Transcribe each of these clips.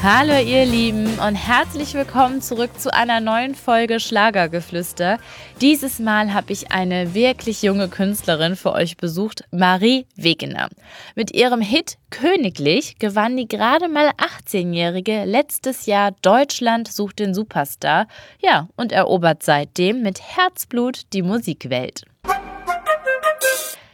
Hallo ihr Lieben und herzlich willkommen zurück zu einer neuen Folge Schlagergeflüster. Dieses Mal habe ich eine wirklich junge Künstlerin für euch besucht, Marie Wegener. Mit ihrem Hit Königlich gewann die gerade mal 18-Jährige letztes Jahr Deutschland sucht den Superstar, ja, und erobert seitdem mit Herzblut die Musikwelt.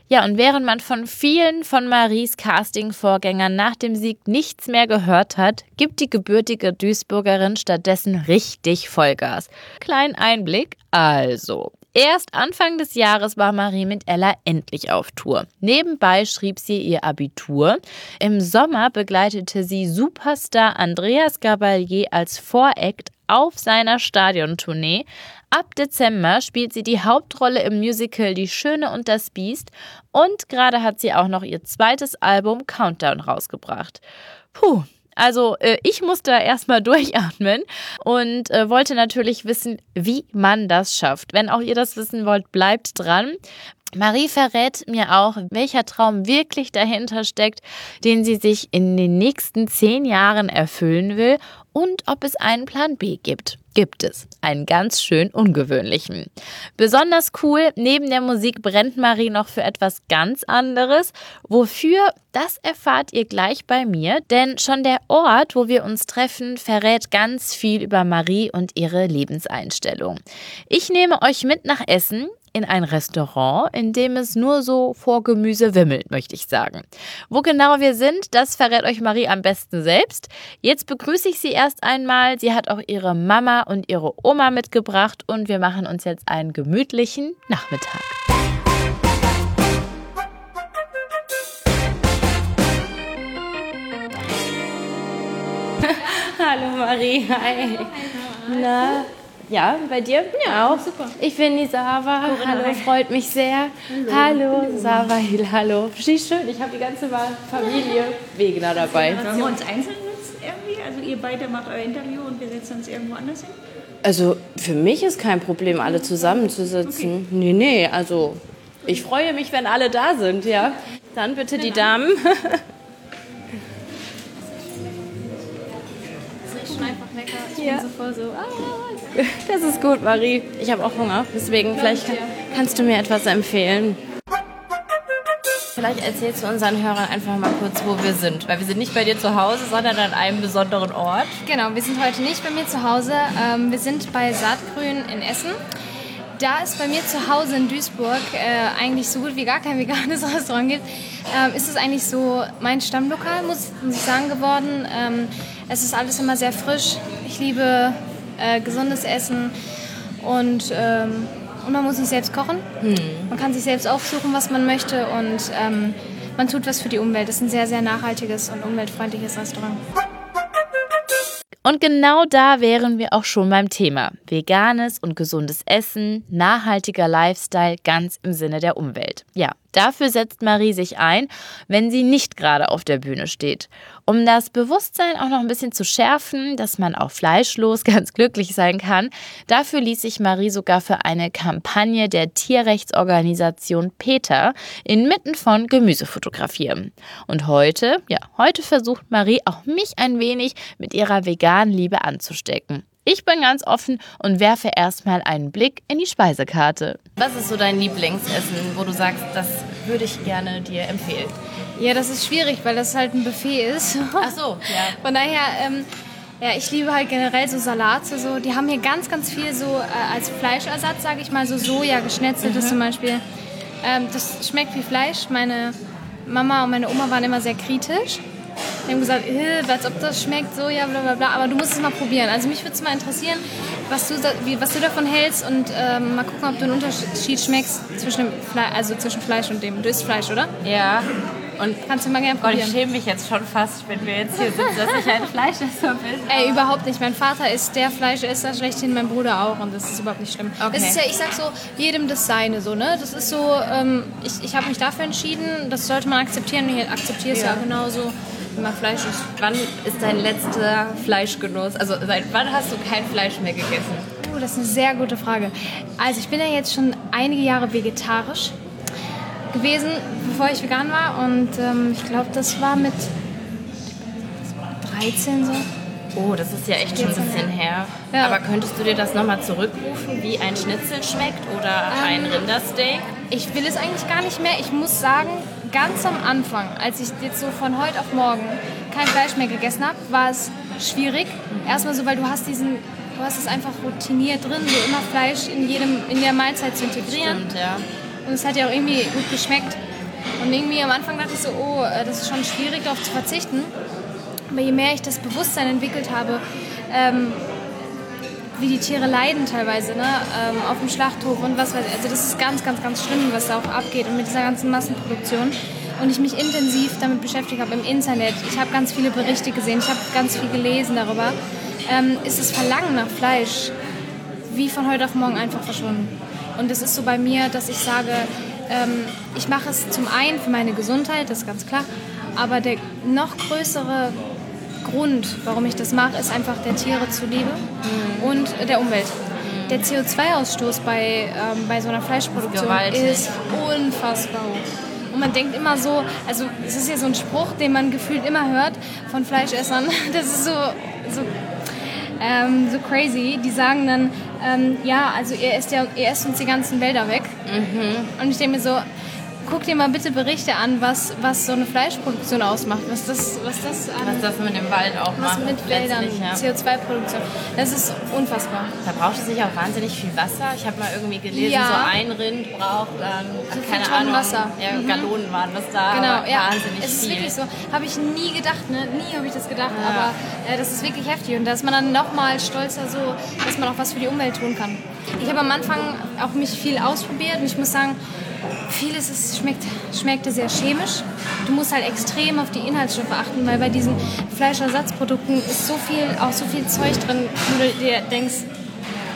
Ja, und während man von vielen von Maries Casting-Vorgängern nach dem Sieg nichts mehr gehört hat, gibt die gebürtige Duisburgerin stattdessen richtig Vollgas. Kleinen Einblick, also. Erst Anfang des Jahres war Marie mit Ella endlich auf Tour. Nebenbei schrieb sie ihr Abitur. Im Sommer begleitete sie Superstar Andreas Gabalier als Voreact auf seiner Stadiontournee. Ab Dezember spielt sie die Hauptrolle im Musical Die Schöne und das Biest und gerade hat sie auch noch ihr zweites Album Countdown rausgebracht. Puh, also äh, ich musste erstmal durchatmen und äh, wollte natürlich wissen, wie man das schafft. Wenn auch ihr das wissen wollt, bleibt dran. Marie verrät mir auch, welcher Traum wirklich dahinter steckt, den sie sich in den nächsten zehn Jahren erfüllen will und ob es einen Plan B gibt. Gibt es. Einen ganz schön ungewöhnlichen. Besonders cool, neben der Musik brennt Marie noch für etwas ganz anderes. Wofür, das erfahrt ihr gleich bei mir, denn schon der Ort, wo wir uns treffen, verrät ganz viel über Marie und ihre Lebenseinstellung. Ich nehme euch mit nach Essen in ein Restaurant, in dem es nur so vor Gemüse wimmelt, möchte ich sagen. Wo genau wir sind, das verrät euch Marie am besten selbst. Jetzt begrüße ich sie erst einmal. Sie hat auch ihre Mama und ihre Oma mitgebracht und wir machen uns jetzt einen gemütlichen Nachmittag. Hallo Marie, hi. Na, ja, bei dir? Ja, auch. Super. Ich bin die Sava. Corinna, hallo, hi. freut mich sehr. Hallo, hallo Sava, hallo. Wie schön, ich habe die ganze Familie Wegener dabei. Sollen wir uns einzeln jetzt irgendwie? Also ihr beide macht euer Interview und wir setzen uns irgendwo anders hin? Also für mich ist kein Problem, alle zusammenzusitzen. Okay. Nee, nee, also ich freue mich, wenn alle da sind, ja. Dann bitte die Damen. Das riecht schon einfach lecker. Ich ja. bin so voll so, ah, Das ist gut, Marie. Ich habe auch Hunger. Deswegen, vielleicht kannst du mir etwas empfehlen. Vielleicht erzählst du unseren Hörern einfach mal kurz, wo wir sind. Weil wir sind nicht bei dir zu Hause, sondern an einem besonderen Ort. Genau, wir sind heute nicht bei mir zu Hause. Ähm, wir sind bei Saatgrün in Essen. Da es bei mir zu Hause in Duisburg äh, eigentlich so gut wie gar kein veganes Restaurant gibt, ähm, ist es eigentlich so mein Stammlokal, muss, ich sagen, geworden. Ähm, es ist alles immer sehr frisch. Ich liebe äh, gesundes Essen und, ähm, und man muss nicht selbst kochen. Hm. Man kann sich selbst aufsuchen, was man möchte und ähm, man tut was für die Umwelt. Das ist ein sehr, sehr nachhaltiges und umweltfreundliches Restaurant. Und genau da wären wir auch schon beim Thema. Veganes und gesundes Essen, nachhaltiger Lifestyle ganz im Sinne der Umwelt. Ja, dafür setzt Marie sich ein, wenn sie nicht gerade auf der Bühne steht. Um das Bewusstsein auch noch ein bisschen zu schärfen, dass man auch fleischlos ganz glücklich sein kann, dafür ließ sich Marie sogar für eine Kampagne der Tierrechtsorganisation PETA inmitten von Gemüse fotografieren. Und heute, ja, heute versucht Marie auch mich ein wenig mit ihrer veganen Liebe anzustecken. Ich bin ganz offen und werfe erstmal einen Blick in die Speisekarte. Was ist so dein Lieblingsessen, wo du sagst, das würde ich gerne dir empfehlen? Ja, das ist schwierig, weil das halt ein Buffet ist. Ach so, ja. Von daher, ähm, ja, ich liebe halt generell so Salate. So. Die haben hier ganz, ganz viel so äh, als Fleischersatz, sage ich mal, so Soja geschnetzeltes mhm. zum Beispiel. Ähm, das schmeckt wie Fleisch. Meine Mama und meine Oma waren immer sehr kritisch. Die haben gesagt, als ob das schmeckt, Soja, bla bla bla. Aber du musst es mal probieren. Also mich würde es mal interessieren, was du, wie, was du davon hältst und ähm, mal gucken, ob du einen Unterschied schmeckst zwischen, Fle also zwischen Fleisch und dem. Du isst Fleisch, oder? Ja. Und Kannst du mal gerne probieren. Gott, ich schäme mich jetzt schon fast, wenn wir jetzt hier sitzen, dass ich ein Fleischesser bin. Ey, überhaupt nicht. Mein Vater ist der Fleischesser schlechthin, mein Bruder auch und das ist überhaupt nicht schlimm. Okay. Es ist ja, ich sag so, jedem das Seine so, ne? Das ist so, ähm, ich, ich habe mich dafür entschieden, das sollte man akzeptieren ich akzeptiere es ja. ja genauso man Fleisch isst. Wann ist dein letzter Fleischgenuss? Also seit wann hast du kein Fleisch mehr gegessen? Uh, das ist eine sehr gute Frage. Also ich bin ja jetzt schon einige Jahre vegetarisch gewesen, bevor ich vegan war. Und ähm, ich glaube, das war mit 13 so. Oh, das ist ja echt schon ein bisschen her. Ja. Aber könntest du dir das nochmal zurückrufen, wie ein Schnitzel schmeckt oder ein Rindersteak? Ich will es eigentlich gar nicht mehr. Ich muss sagen, ganz am Anfang, als ich jetzt so von heute auf morgen kein Fleisch mehr gegessen habe, war es schwierig. Erstmal so, weil du hast diesen, du hast es einfach routiniert drin, so immer Fleisch in jedem, in der Mahlzeit zu integrieren. Stimmt, ja. Und es hat ja auch irgendwie gut geschmeckt. Und irgendwie am Anfang dachte ich so, oh, äh, das ist schon schwierig, darauf zu verzichten. Aber je mehr ich das Bewusstsein entwickelt habe, ähm, wie die Tiere leiden teilweise, ne? Ähm, auf dem Schlachthof und was weiß ich. Also das ist ganz, ganz, ganz schlimm, was da auch abgeht und mit dieser ganzen Massenproduktion. Und ich mich intensiv damit beschäftigt habe im Internet. Ich habe ganz viele Berichte gesehen, ich habe ganz viel gelesen darüber. Ähm, ist das Verlangen nach Fleisch wie von heute auf morgen einfach verschwunden. Und es ist so bei mir, dass ich sage, ähm, ich mache es zum einen für meine Gesundheit, das ist ganz klar, aber der noch größere Grund, warum ich das mache, ist einfach der Tiere zuliebe und der Umwelt. Der CO2-Ausstoß bei, ähm, bei so einer Fleischproduktion Gewaltig. ist unfassbar hoch. Und man denkt immer so, also es ist ja so ein Spruch, den man gefühlt immer hört von Fleischessern. Das ist so, so ähm, so crazy. Die sagen dann, ähm, ja, also ihr esst, ja, ihr esst uns die ganzen Wälder weg. Und ich denke mir so, guck dir mal bitte Berichte an, was, was so eine Fleischproduktion ausmacht. Was das, was das an, Was das mit dem Wald auch was macht. mit Wäldern, ja. CO2-Produktion. Das ist unfassbar. Da braucht es sich auch wahnsinnig viel Wasser. Ich habe mal irgendwie gelesen, Ja. so ein Rind braucht dann, So keine Tonnen Ahnung, Wasser. Ja, Mhm. Gallonen waren das da, Genau, ja. wahnsinnig Es ist viel. wirklich so. Habe ich nie gedacht, ne? Nie habe ich das gedacht, aber äh, das ist wirklich heftig. Und da ist man dann nochmal stolzer so, dass man auch was für die Umwelt tun kann. Ich habe am Anfang auch mich viel ausprobiert und ich muss sagen, vieles ist, schmeckt, schmeckte sehr chemisch. Du musst halt extrem auf die Inhaltsstoffe achten, weil bei diesen Fleischersatzprodukten ist so viel, auch so viel Zeug drin, wo du dir denkst,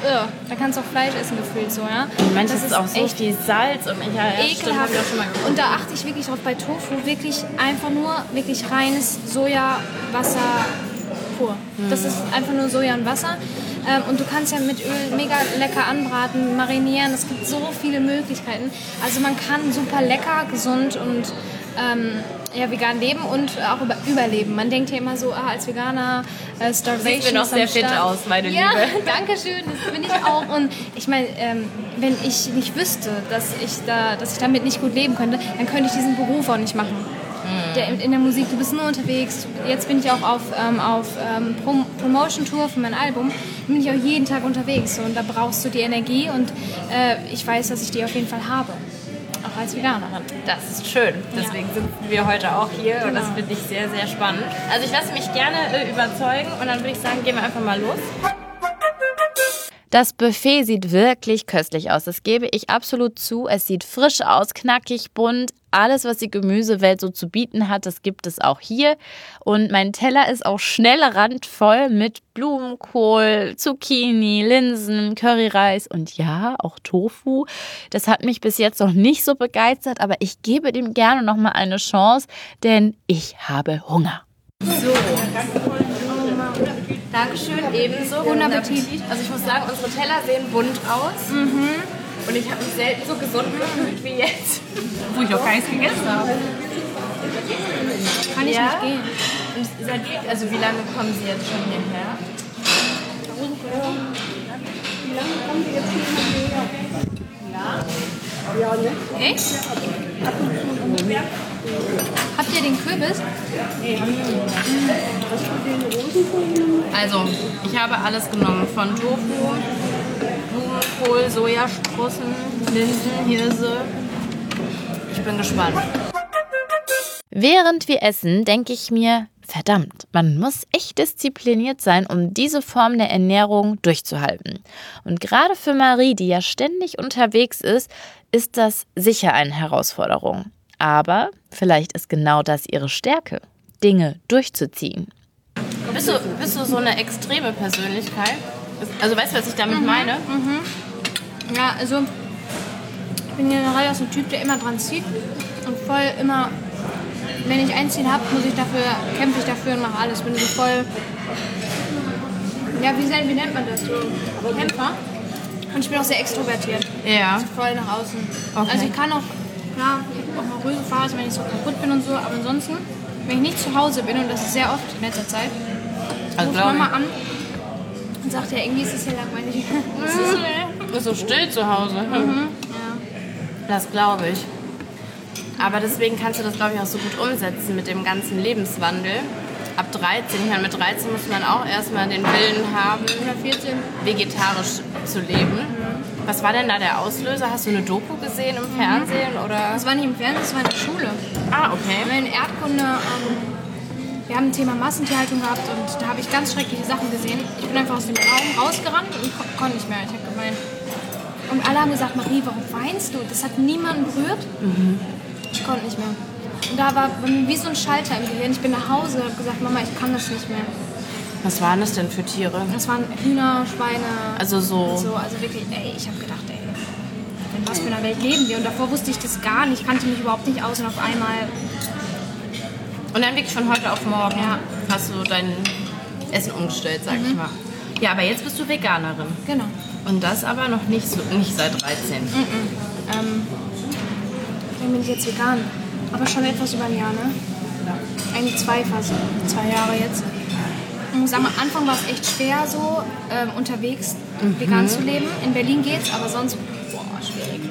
"Ugh, da kannst du auch Fleisch essen gefühlt so, ja. Manches Das ist auch so echt viel Salz und ich ja, stimmt, ekelhaft. ich auch schon mal. Und da achte ich wirklich drauf bei Tofu, wirklich einfach nur wirklich reines Sojawasser pur. Das ist einfach nur Soja und Wasser. Ähm, und du kannst ja mit Öl mega lecker anbraten, marinieren. Es gibt so viele Möglichkeiten. Also man kann super lecker, gesund und ähm, ja, vegan leben und auch über, überleben. Man denkt ja immer so, ah, als Veganer, äh, Starvation Siehst mir noch sehr fit Start. aus, meine ja, Liebe. danke schön, das bin ich auch. Und ich meine, ähm, wenn ich nicht wüsste, dass ich, da, dass ich damit nicht gut leben könnte, dann könnte ich diesen Beruf auch nicht machen. Der, in der Musik, du bist nur unterwegs. Jetzt bin ich auch auf, ähm, auf ähm, Prom Promotion-Tour für mein Album. Da bin ich auch jeden Tag unterwegs. Und da brauchst du die Energie und äh, ich weiß, dass ich die auf jeden Fall habe. Auch als Veganerin. Das ist schön. Deswegen sind wir heute auch hier und das Genau. finde ich sehr, sehr spannend. Also ich lasse mich gerne äh, überzeugen und dann würde ich sagen, gehen wir einfach mal los. Das Buffet sieht wirklich köstlich aus. Das gebe ich absolut zu. Es sieht frisch aus, knackig, bunt. Alles, was die Gemüsewelt so zu bieten hat, das gibt es auch hier. Und mein Teller ist auch schnell randvoll mit Blumenkohl, Zucchini, Linsen, Curryreis und ja, auch Tofu. Das hat mich bis jetzt noch nicht so begeistert, aber ich gebe dem gerne noch mal eine Chance, denn ich habe Hunger. So. Dankeschön, ebenso. Guten Appetit. Also ich muss sagen, unsere Teller sehen bunt aus. Und ich habe mich selten so gesund gefühlt wie jetzt. Wo ich noch gar nichts gegessen habe. Kann ich Ja? nicht gehen. Und ihr, also wie lange kommen Sie jetzt schon hierher? Echt? Habt ihr den Kürbis? Also, ich habe alles genommen. Von Tofu, Blumenkohl, Sojasprossen, Linsen, Hirse. Ich bin gespannt. Während wir essen, denke ich mir, verdammt, man muss echt diszipliniert sein, um diese Form der Ernährung durchzuhalten. Und gerade für Marie, die ja ständig unterwegs ist, ist das sicher eine Herausforderung. Aber vielleicht ist genau das ihre Stärke, Dinge durchzuziehen. Bist du, bist du so eine extreme Persönlichkeit? Also weißt du, was ich damit meine? Ja, also ich bin generell auch so ein Typ, der immer dran zieht und voll immer, wenn ich ein Ziel habe, muss ich dafür, kämpfe ich dafür und mache alles. Bin so voll, ja, wie, nennt- wie nennt man das so? Kämpfer? Und ich bin auch sehr extrovertiert. Ja. Voll nach außen. Okay. Also ich kann auch, habe auch mal ruhige Phasen, wenn ich so kaputt bin und so, aber ansonsten, wenn ich nicht zu Hause bin, und das ist sehr oft in letzter Zeit, Also Mama ich. an und sagt, ja, irgendwie ist es hier langweilig. Das ist so, still zu Hause. Ja. Das glaube ich. Aber deswegen kannst du das, glaube ich, auch so gut umsetzen mit dem ganzen Lebenswandel. Ab 13, ich meine, mit 13 muss man auch erstmal den Willen haben, Oder 14. vegetarisch zu leben. Was war denn da der Auslöser? Hast du eine Doku gesehen im Fernsehen oder? Das war nicht im Fernsehen, das war in der Schule. Ah, Wir okay. haben in Erdkunde, ähm, wir haben ein Thema Massentierhaltung gehabt und da habe ich ganz schreckliche Sachen gesehen. Ich bin einfach aus dem Raum rausgerannt und ko konnte nicht mehr. Ich habe geweint. Und alle haben gesagt, Marie, warum weinst du? Das hat niemanden berührt. Ich konnte nicht mehr. Und da war wie so ein Schalter im Gehirn. Ich bin nach Hause und habe gesagt, Mama, ich kann das nicht mehr. Was waren das denn für Tiere? Das waren Hühner, Schweine. Also so. so. Also wirklich, ey, ich habe gedacht, ey, in was für einer Welt leben wir? Und davor wusste ich das gar nicht, kannte mich überhaupt nicht aus und auf einmal Und dann wirklich von heute auf morgen Ja. hast du dein Essen umgestellt, sag ich mal. Ja, aber jetzt bist du Veganerin. Genau. Und das aber noch nicht, so, nicht seit 13. Ähm, dann bin ich jetzt vegan. Aber schon etwas über ein Jahr, ne? Eigentlich zwei fast. Zwei Jahre jetzt. Ich muss sagen, am Anfang war es echt schwer, so ähm, unterwegs vegan zu leben. In Berlin geht's, aber sonst, boah, schwierig.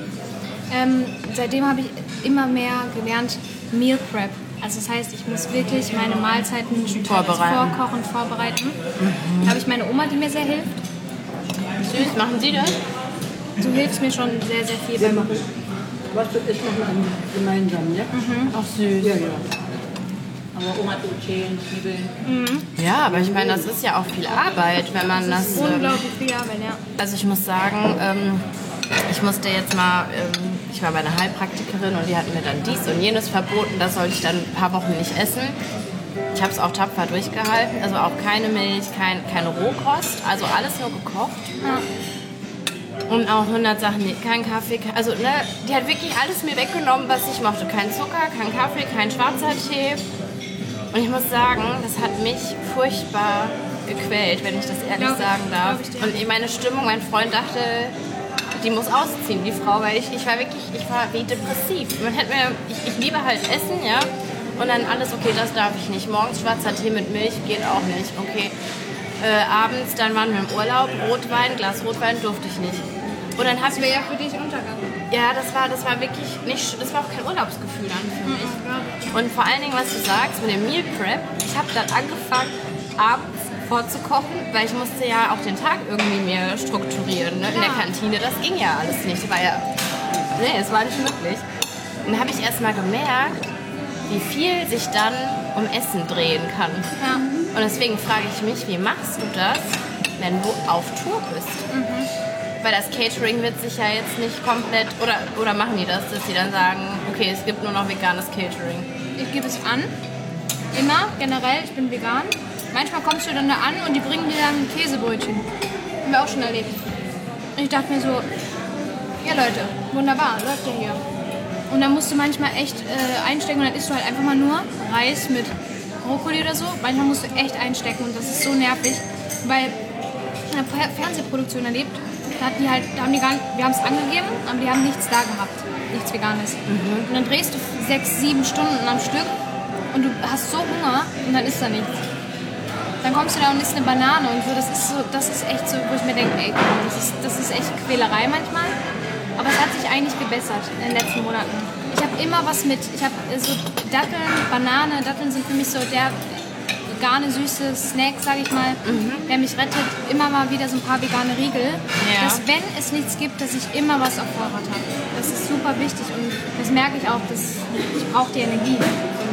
Ähm, seitdem habe ich immer mehr gelernt, Meal Prep. Also das heißt, ich muss wirklich meine Mahlzeiten schon Vorbereiten. vorkochen, vorbereiten. Da habe ich meine Oma, die mir sehr hilft. Süß, machen Sie das? Du hilfst mir schon sehr, sehr viel beim Was wird noch mal gemeinsam, ja? Ach süß. Ja, ja. Aber Oma tut schälen, Zwiebeln. Ja, aber ich meine, das ist ja auch viel Arbeit, wenn man das. Ähm, Unglaublich viel Arbeit, ja. also ich muss sagen, ähm, ich musste jetzt mal, ähm, ich war bei einer Heilpraktikerin und die hat mir dann dies und jenes verboten, das sollte ich dann ein paar Wochen nicht essen. Ich habe es auch tapfer durchgehalten, also auch keine Milch, kein, keine Rohkost, also alles nur gekocht. Und auch 100 Sachen, nee, kein Kaffee, also ne, die hat wirklich alles mir weggenommen, was ich mochte. Kein Zucker, kein Kaffee, kein schwarzer Tee. Und ich muss sagen, das hat mich furchtbar gequält, wenn ich das ehrlich Glaub sagen darf. ich. Und meine Stimmung, mein Freund dachte, die muss ausziehen, die Frau, weil ich, ich war wirklich, ich war wie depressiv. Man hätte mir, ich, ich liebe halt Essen, ja. Und dann alles, okay, das darf ich nicht. Morgens schwarzer Tee mit Milch geht auch nicht. Okay. Äh, abends, dann waren wir im Urlaub, Rotwein, Glas Rotwein durfte ich nicht. Und dann ich wäre ja für dich Untergang. ja, das war, das war wirklich nicht, das war auch kein Urlaubsgefühl dann für mich. Und vor allen Dingen, was du sagst mit dem Meal Prep, ich habe dann angefangen, abends vorzukochen, weil ich musste ja auch den Tag irgendwie mehr strukturieren. Ne? In der. Kantine, das ging ja alles nicht. War ja, nee, es war nicht möglich. Und dann habe ich erst mal gemerkt, wie viel sich dann um Essen drehen kann. Ja. Und deswegen frage ich mich, wie machst du das, wenn du auf Tour bist? Weil das Catering wird sich ja jetzt nicht komplett, oder, oder machen die das, dass sie dann sagen, okay, es gibt nur noch veganes Catering. Ich gebe es an. Immer, generell, ich bin vegan. Manchmal kommst du dann da an und die bringen dir dann ein Käsebrötchen. Haben wir auch schon erlebt. Und ich dachte mir so, ja Leute, wunderbar, läuft ja hier. Und dann musst du manchmal echt äh, einstecken und dann isst du halt einfach mal nur Reis mit Brokkoli oder so. Manchmal musst du echt einstecken und das ist so nervig. Weil ich eine Fer- Fernsehproduktion erlebt, da, hat die halt, da haben die gar nicht, wir haben es angegeben, aber die haben nichts da gehabt. Nichts Veganes. Und dann drehst du sechs, sieben Stunden am Stück und du hast so Hunger und dann ist da nichts. Dann kommst du da und isst eine Banane und so. Das ist so, das ist echt so, wo ich mir denke, ey, das ist, das ist echt Quälerei manchmal. Aber es hat sich eigentlich gebessert in den letzten Monaten. Ich habe immer was mit. Ich habe so Datteln, Banane. Datteln sind für mich so der vegane, süße Snack, sage ich mal, der mich rettet. Immer mal wieder so ein paar vegane Riegel. Ja. Dass wenn es nichts gibt, dass ich immer was auf Vorrat habe. Das ist super wichtig und das merke ich auch. Dass ich brauche die Energie.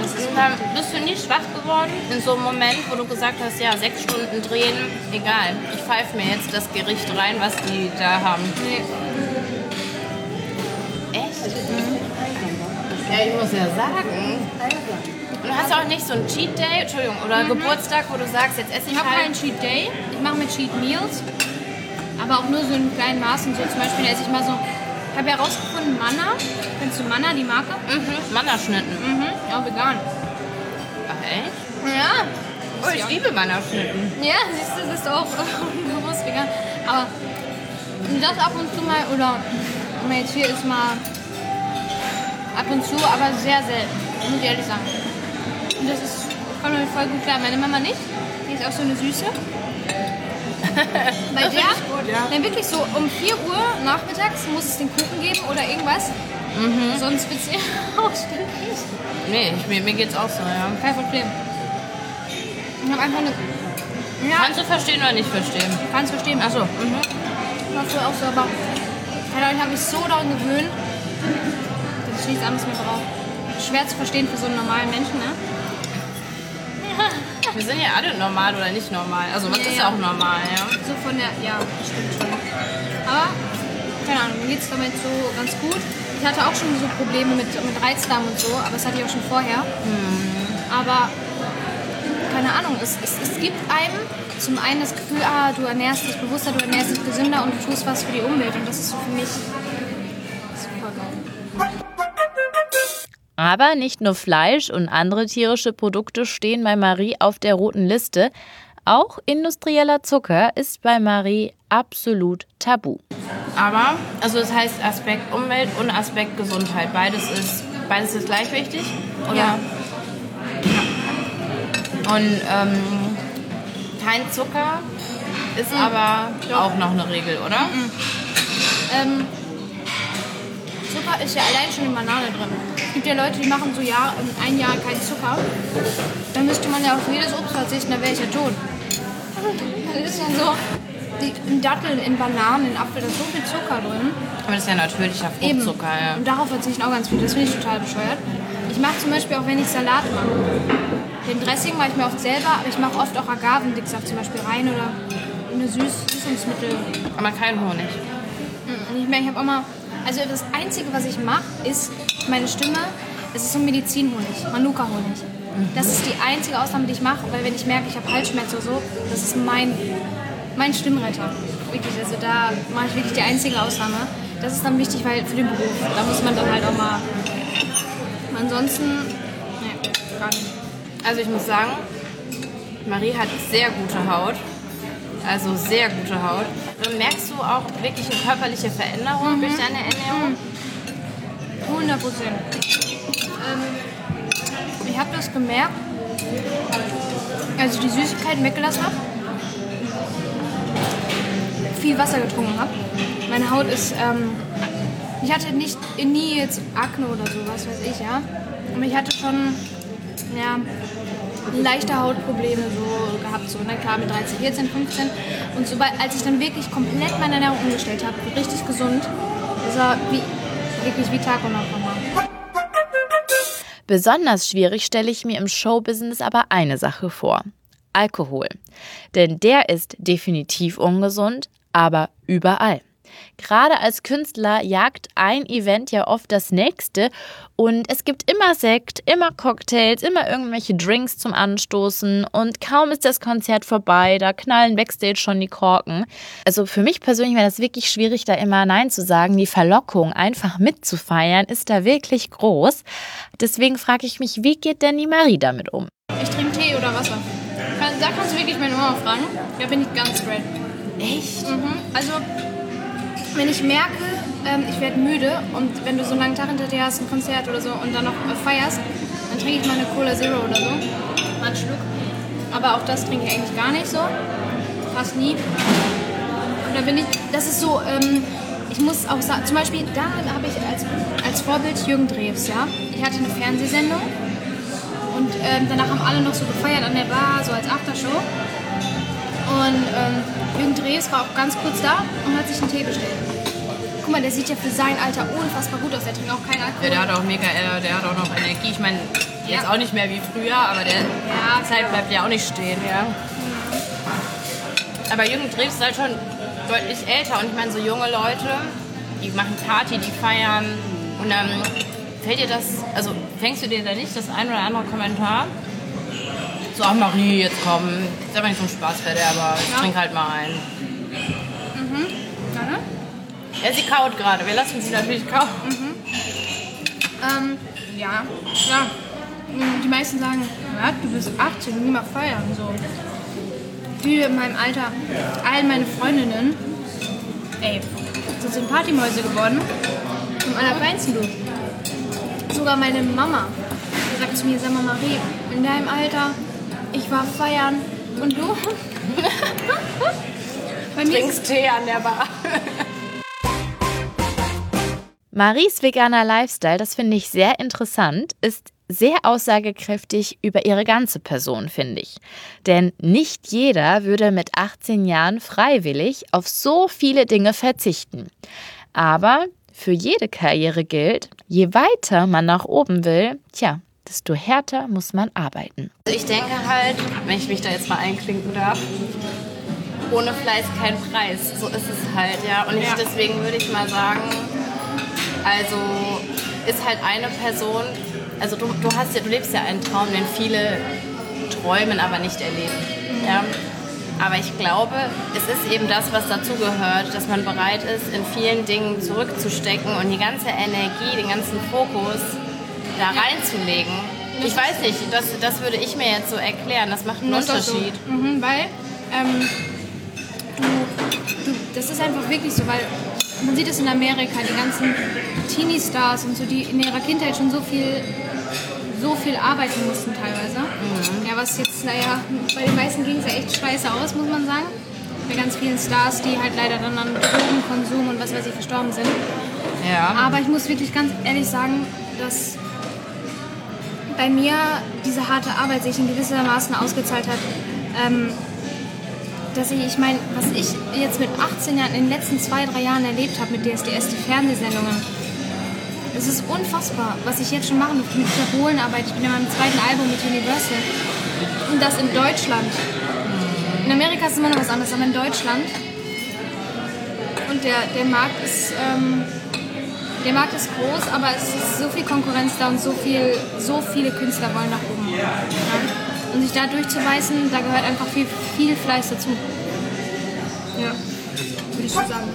Und bist du nie schwach geworden in so einem Moment, wo du gesagt hast, ja, sechs Stunden drehen, egal. Ich pfeife mir jetzt das Gericht rein, was die da haben. nee. Echt? Ja, ich muss ja sagen. Und du hast auch nicht so einen Cheat Day, Entschuldigung, oder Geburtstag, wo du sagst, jetzt esse ich Ich habe halt. keinen Cheat Day. Ich mache mir Cheat Meals. Aber auch nur so in kleinen Maßen. So zum Beispiel esse ich mal so. Ich habe ja rausgefunden, Manna. Kennst du Manna, die Marke? Mhm, Mannerschnitten. Mhm. Ja, vegan. Ach, echt? Ja. Oh, ich liebe Mannerschnitten. Ja, siehst du, das ist auch bewusst vegan. Aber Das ab und zu mal, oder jetzt hier ist, mal ab und zu, aber sehr selten, muss ich ehrlich sagen. Und das ist, kommt mir voll gut klar. Meine Mama nicht, die ist auch so eine Süße. Bei der, dann wirklich so um 4 Uhr nachmittags muss es den Kuchen geben oder irgendwas. Sonst wird sie ausständig. Nee, ich, mir, mir geht's auch so, ja. Kein Problem. Ich habe einfach eine. Ja, Kannst du verstehen oder nicht verstehen? kannst verstehen. Achso. Mhm. Ich war früher auch so, aber ich habe mich so daran gewöhnt, dass ich nichts anderes mehr brauche. Schwer zu verstehen für so einen normalen Menschen, ne? Wir sind ja alle normal oder nicht normal. Also was Ja, ist ja. auch normal, ja. So von der, ja, stimmt schon. Aber, keine Ahnung, mir geht es damit so ganz gut. Ich hatte auch schon so Probleme mit, mit Reizdarm und so, aber das hatte ich auch schon vorher. Aber, keine Ahnung, es, es, es gibt einem zum einen das Gefühl, ah, du ernährst dich bewusster, du ernährst dich gesünder und du tust was für die Umwelt. Und das ist so für mich Aber nicht nur Fleisch und andere tierische Produkte stehen bei Marie auf der roten Liste. Auch industrieller Zucker ist bei Marie absolut tabu. Aber, also das heißt Aspekt Umwelt und Aspekt Gesundheit. Beides ist, beides ist gleich wichtig? Oder? Ja. Und ähm, kein Zucker ist aber auch noch eine Regel, oder? Ähm, Zucker ist ja allein schon in Banane drin. Es gibt ja Leute, die machen so Jahr, ein Jahr keinen Zucker. Dann müsste man ja auf jedes Obst verzichten, dann wäre ich ja tot. Das ist ja so. In Datteln, in Bananen, in Apfel, da ist so viel Zucker drin. Aber das ist ja natürlicher Eben. Fruchtzucker, ja. Und darauf verzichten auch ganz viele. Das finde ich total bescheuert. Ich mache zum Beispiel auch, wenn ich Salat mache. Den Dressing mache ich mir oft selber, aber ich mache oft auch Agavendicksaft zum Beispiel rein oder eine Süß Süßungsmittel. Aber kein Honig. Und ich merke, ich habe auch mal. Also das Einzige, was ich mache, ist meine Stimme. Es ist so Medizinhonig, Manuka-Honig. Das ist die einzige Ausnahme, die ich mache, weil wenn ich merke, ich habe Halsschmerzen oder so, das ist mein, mein Stimmretter. Wirklich, also da mache ich wirklich die einzige Ausnahme. Das ist dann wichtig, weil für den Beruf, da muss man dann halt auch mal. Ansonsten, nee, gar nicht. Also ich muss sagen, Marie hat sehr gute Haut. Also sehr gute Haut. Und merkst du auch wirklich eine körperliche Veränderung durch deine Ernährung? 100 Prozent. Ähm, ich habe das gemerkt, als ich die Süßigkeiten weggelassen habe. Viel Wasser getrunken habe. Meine Haut ist. Ähm, ich hatte nicht nie jetzt Akne oder so, was weiß ich, ja. Aber ich hatte schon. Ja, leichte Hautprobleme so gehabt, so, ne, klar, mit 13, 14, 15. Und sobald, als ich dann wirklich komplett meine Ernährung umgestellt habe, richtig gesund, das war wie, wirklich wie Tag und Nacht nochmal. Besonders schwierig stelle ich mir im Showbusiness aber eine Sache vor. Alkohol. Denn der ist definitiv ungesund, aber überall. Gerade als Künstler jagt ein Event ja oft das nächste und es gibt immer Sekt, immer Cocktails, immer irgendwelche Drinks zum Anstoßen und kaum ist das Konzert vorbei, da knallen Backstage schon die Korken. Also für mich persönlich wäre das wirklich schwierig, da immer Nein zu sagen. Die Verlockung, einfach mitzufeiern, ist da wirklich groß. Deswegen frage ich mich, wie geht denn die Marie damit um? Ich trinke Tee oder Wasser. Da kannst du wirklich meine Mama fragen. Da bin ich ganz straight. Echt? Mhm. Also, wenn ich merke, ähm, ich werde müde und wenn du so einen langen Tag hinter dir hast, ein Konzert oder so und dann noch äh, feierst, dann trinke ich mal eine Cola Zero oder so. Mal einen Schluck. Aber auch das trinke ich eigentlich gar nicht so. Fast nie. Und da bin ich, das ist so, ähm, ich muss auch sagen, zum Beispiel, da habe ich als, als Vorbild Jürgen Drews, ja. Ich hatte eine Fernsehsendung und ähm, danach haben alle noch so gefeiert an der Bar, so als Aftershow. Und ähm, Jürgen Drews war auch ganz kurz da und hat sich einen Tee bestellt. Guck mal, der sieht ja für sein Alter unfassbar gut aus. Der trinkt auch keinen Alkohol. Ja, der hat auch mega, äh, der hat auch noch Energie. Ich meine, jetzt Ja. auch nicht mehr wie früher, aber der Ja, Zeit bleibt ja auch nicht stehen, ja. Aber Jürgen Drews ist halt schon deutlich älter und ich meine, so junge Leute, die machen Party, die feiern und dann fällt dir das, also fängst du dir da nicht das ein oder andere Kommentar? So, ach Marie, jetzt komm, ist aber nicht so ein Spaßverderber, ich Ja. trink halt mal ein. Ja, ne? Ja, sie kaut gerade, wir lassen sie natürlich kauen. Ähm, ja, klar. Mm, Die meisten sagen, ja, du bist 18, geh mal feiern. So. Viele in meinem Alter, all meine Freundinnen, ey, den Partymäuse geworden. Vom allerfeinsten, du. Sogar meine Mama die sagt zu mir, sag mal Marie, in deinem Alter, ich war feiern und du? Bei mir Trinkst Tee an der Bar. Maries veganer Lifestyle, das finde ich sehr interessant, ist sehr aussagekräftig über ihre ganze Person, finde ich. Denn nicht jeder würde mit 18 Jahren freiwillig auf so viele Dinge verzichten. Aber für jede Karriere gilt, je weiter man nach oben will, tja, desto härter muss man arbeiten. Also ich denke halt, wenn ich mich da jetzt mal einklinken darf, ohne Fleiß kein Preis. So ist es halt, ja. Und ich, deswegen würde ich mal sagen, also ist halt eine Person, also du, du hast ja, du lebst ja einen Traum, den viele träumen, aber nicht erleben. Ja. Aber ich glaube, es ist eben das, was dazugehört, dass man bereit ist, in vielen Dingen zurückzustecken und die ganze Energie, den ganzen Fokus da reinzulegen. Ich weiß nicht, das, das würde ich mir jetzt so erklären. Das macht einen auch so. Unterschied. Mhm, weil ähm, du, du, das ist einfach wirklich so, weil man sieht es in Amerika, die ganzen Teenie-Stars und so, die in ihrer Kindheit schon so viel, so viel arbeiten mussten teilweise. Mhm. Ja, was jetzt, naja, bei den meisten ging es ja echt scheiße aus, muss man sagen. Bei ganz vielen Stars, die halt leider dann an Drogenkonsum und was weiß ich verstorben sind. Ja. Aber ich muss wirklich ganz ehrlich sagen, dass bei mir diese harte Arbeit sich in gewissermaßen ausgezahlt hat. Ähm, dass ich, ich meine, was ich jetzt mit 18 Jahren, in den letzten zwei, drei Jahren erlebt habe mit DSDS, die Fernsehsendungen, es ist unfassbar, was ich jetzt schon durfte mit dieser Bohlenarbeit. Ich bin ja meinem zweiten Album mit Universal. Und das in Deutschland. In Amerika ist es immer noch was anderes, aber in Deutschland. Und der, der Markt ist. Ähm, der Markt ist groß, aber es ist so viel Konkurrenz da und so, viel, so viele Künstler wollen nach oben. Ja. Und sich da durchzubeißen, da gehört einfach viel, viel Fleiß dazu. Ja, würde ich schon sagen.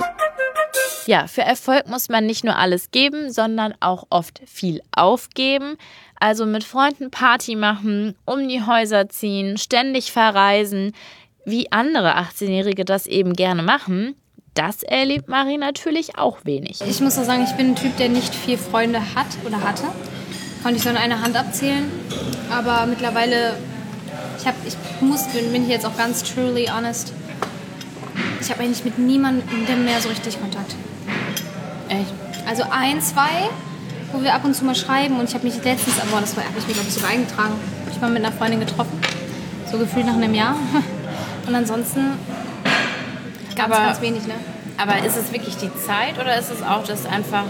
Ja, für Erfolg muss man nicht nur alles geben, sondern auch oft viel aufgeben. Also mit Freunden Party machen, um die Häuser ziehen, ständig verreisen, wie andere 18-Jährige das eben gerne machen. Das erlebt Marie natürlich auch wenig. Ich muss auch sagen, ich bin ein Typ, der nicht viel Freunde hat oder hatte. Konnte ich so an einer Hand abzählen. Aber mittlerweile, ich, hab, ich muss, bin, bin ich jetzt auch ganz truly honest, ich habe eigentlich mit niemandem mehr so richtig Kontakt. Echt? Also ein, zwei, wo wir ab und zu mal schreiben. Und ich habe mich letztens, aber das habe ich mir, glaube ich, sogar eingetragen. Ich mal mit einer Freundin getroffen. So gefühlt nach einem Jahr. Und ansonsten ganz, Aber- ganz wenig, ne? Aber ist es wirklich die Zeit oder ist es auch, dass einfach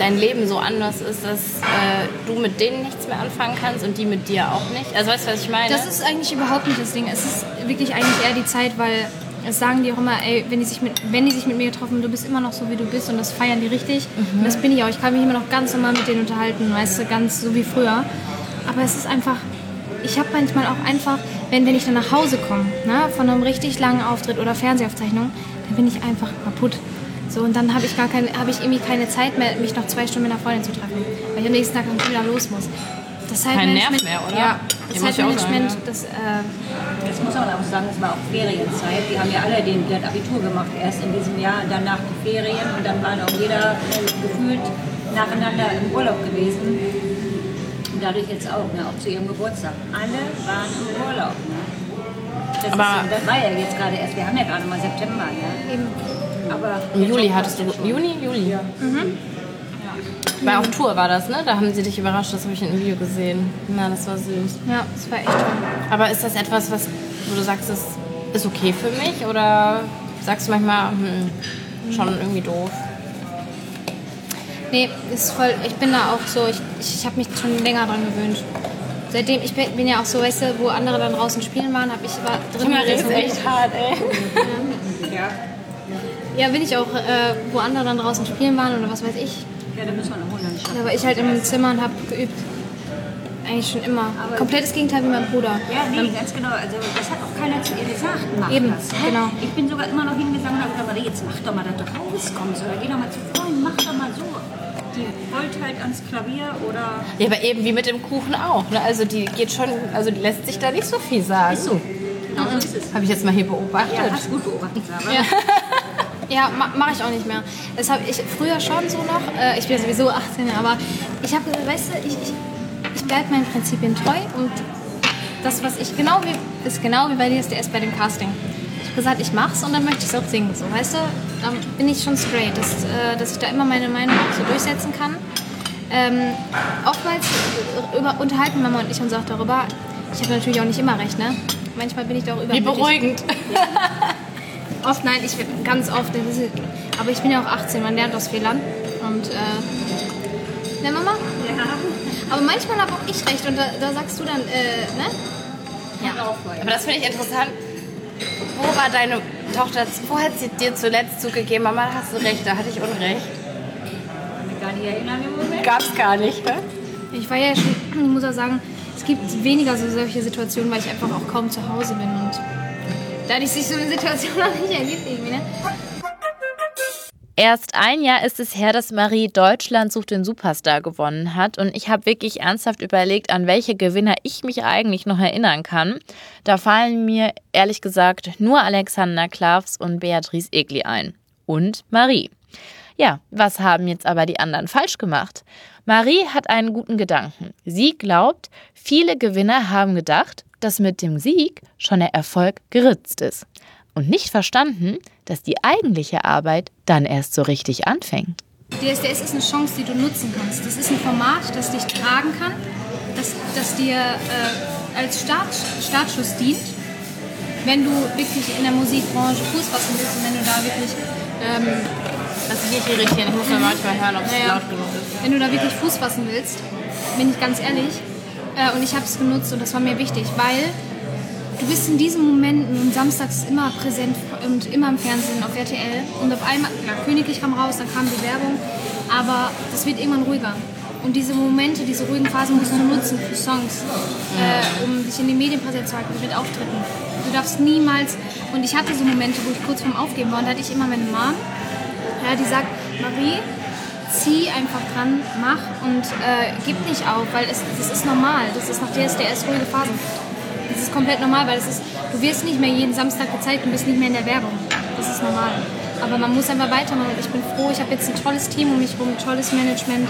dein Leben so anders ist, dass äh, du mit denen nichts mehr anfangen kannst und die mit dir auch nicht? Also weißt du, was ich meine? Das ist eigentlich überhaupt nicht das Ding. Es ist wirklich eigentlich eher die Zeit, weil es sagen die auch immer, ey, wenn die sich mit, wenn die sich mit mir getroffen haben, du bist immer noch so, wie du bist und das feiern die richtig. Und das bin ich auch. Ich kann mich immer noch ganz normal mit denen unterhalten, weißt du, ganz so wie früher. Aber es ist einfach, ich habe manchmal auch einfach, wenn, wenn ich dann nach Hause komme, ne, von einem richtig langen Auftritt oder Fernsehaufzeichnung, dann bin ich einfach kaputt. So, und dann habe ich gar keine, habe ich irgendwie keine Zeit mehr, mich noch zwei Stunden mit einer Freundin zu treffen, weil ich am nächsten Tag dann wieder los muss. Das Kein Nerv mehr, oder? Ja, das muss ich auch sagen, Zeitmanagement, ja. das, äh, Das muss man auch sagen, es war auch Ferienzeit. Die haben ja alle den, das Abitur gemacht, erst in diesem Jahr, danach die Ferien und dann war auch jeder äh, gefühlt nacheinander im Urlaub gewesen. Dadurch jetzt auch, ne, auch zu ihrem Geburtstag. Alle waren im Urlaub. Ne? Das, Aber- ist, das war ja jetzt gerade erst, wir haben ja gerade mal September. Ne? eben. Aber Im Juli hattest du. Juni? Juli? Bei auf Tour war das, ne? Da haben sie dich überrascht, das habe ich in einem Video gesehen. Na, das war süß. Ja, das war echt toll. Aber ist das etwas, was, wo du sagst, das ist okay für mich? Oder sagst du manchmal, hm, schon irgendwie doof? Nee, ist voll, ich bin da auch so, ich, ich, ich habe mich schon länger dran gewöhnt. Seitdem, ich bin, bin ja auch so, weißt du, wo andere dann draußen spielen waren, habe ich war drin. gesessen. hart, ey. ja, Ja, bin ich auch, äh, wo andere dann draußen spielen waren oder was weiß ich. ja, da müssen wir noch holen. Da war ich halt im Zimmer und habe geübt. Eigentlich schon immer. Komplettes Gegenteil wie mein Bruder. Ja, nee, ganz genau. Also das hat auch keiner zu ihr gesagt. Mach Eben, das, genau. Ich bin sogar immer noch hingegangen und habe gesagt, jetzt mach doch mal, dass du rauskommst. Oder geh doch mal zu Freunden, mach doch mal so. Die wollte halt ans Klavier oder... Ja, aber eben wie mit dem Kuchen auch. Ne? Also die geht schon, also die lässt sich da nicht so viel sagen. Ist so. Genau so ist es. Habe ich jetzt mal hier beobachtet. Ja, hast gut beobachtet, aber... Ja, ma mache ich auch nicht mehr. Das habe ich früher schon so noch. Äh, ich bin ja sowieso 18, aber ich habe weißt du, ich, ich, ich bleibe meinen Prinzipien treu und das, was ich genau wie, ist genau wie bei DSDS bei dem Casting. Ich habe gesagt, ich mach's und dann möchte ich es auch singen. So, weißt du, dann bin ich schon straight, dass, äh, dass ich da immer meine Meinung auch so durchsetzen kann. Ähm, oftmals über, unterhalten Mama und ich uns auch darüber. Ich habe natürlich auch nicht immer recht, ne? Manchmal bin ich doch über. Wie beruhigend. Oft, nein, ich ganz oft. ist- Aber ich bin ja auch 18, man lernt aus Fehlern. Und, äh. Ne, Mama? Ja. Aber manchmal habe auch ich recht und da, da sagst du dann, äh, ne? Aber das finde ich interessant. Wo war deine Tochter, wo hat sie dir zuletzt zugegeben, Mama, da hast du recht, da hatte ich Unrecht? kann mich gar nicht erinnern im Moment. Gab's gar nicht, ne? Ich war ja schon, ich muss auch sagen, es gibt weniger so solche Situationen, weil ich einfach auch kaum zu Hause bin und dadurch sich so eine Situation noch nicht ergibt irgendwie, ne? Erst ein Jahr ist es her, dass Marie Deutschland sucht den Superstar gewonnen hat und ich habe wirklich ernsthaft überlegt, an welche Gewinner ich mich eigentlich noch erinnern kann. Da fallen mir ehrlich gesagt nur Alexander Klavs und Beatrice Egli ein. Und Marie. Ja, was haben jetzt aber die anderen falsch gemacht? Marie hat einen guten Gedanken. Sie glaubt, viele Gewinner haben gedacht, dass mit dem Sieg schon der Erfolg geritzt ist. Und nicht verstanden, dass die eigentliche Arbeit dann erst so richtig anfängt. DSDS ist eine Chance, die du nutzen kannst. Das ist ein Format, das dich tragen kann, das, das dir äh, als Start, Startschuss dient, wenn du wirklich in der Musikbranche Fuß fassen willst und wenn du da wirklich ähm, Das ist nicht irritierend, ich muss mir manchmal hören, ob es Naja. laut genug ist. wenn du da wirklich Fuß fassen willst, bin ich ganz ehrlich. Äh, und ich habe es genutzt und das war mir wichtig, weil du bist in diesen Momenten und samstags immer präsent und immer im Fernsehen auf RTL. Und auf einmal, klar, Königlich kam raus, dann kam die Werbung, aber das wird irgendwann ruhiger. Und diese Momente, diese ruhigen Phasen musst du nutzen für Songs, äh, um dich in den Medien präsent zu halten, mit Auftritten. Du darfst niemals, und ich hatte so Momente, wo ich kurz vorm Aufgeben war, und da hatte ich immer meine Mom, ja, die sagt, Marie, zieh einfach dran, mach und äh, gib nicht auf, weil es, das ist normal. Das ist nach DSDS ruhige Phasen. Das ist komplett normal, weil das ist, du wirst nicht mehr jeden Samstag gezeigt und bist nicht mehr in der Werbung. Das ist normal. Aber man muss einfach weitermachen ich bin froh, ich habe jetzt ein tolles Team um mich herum, ein tolles Management.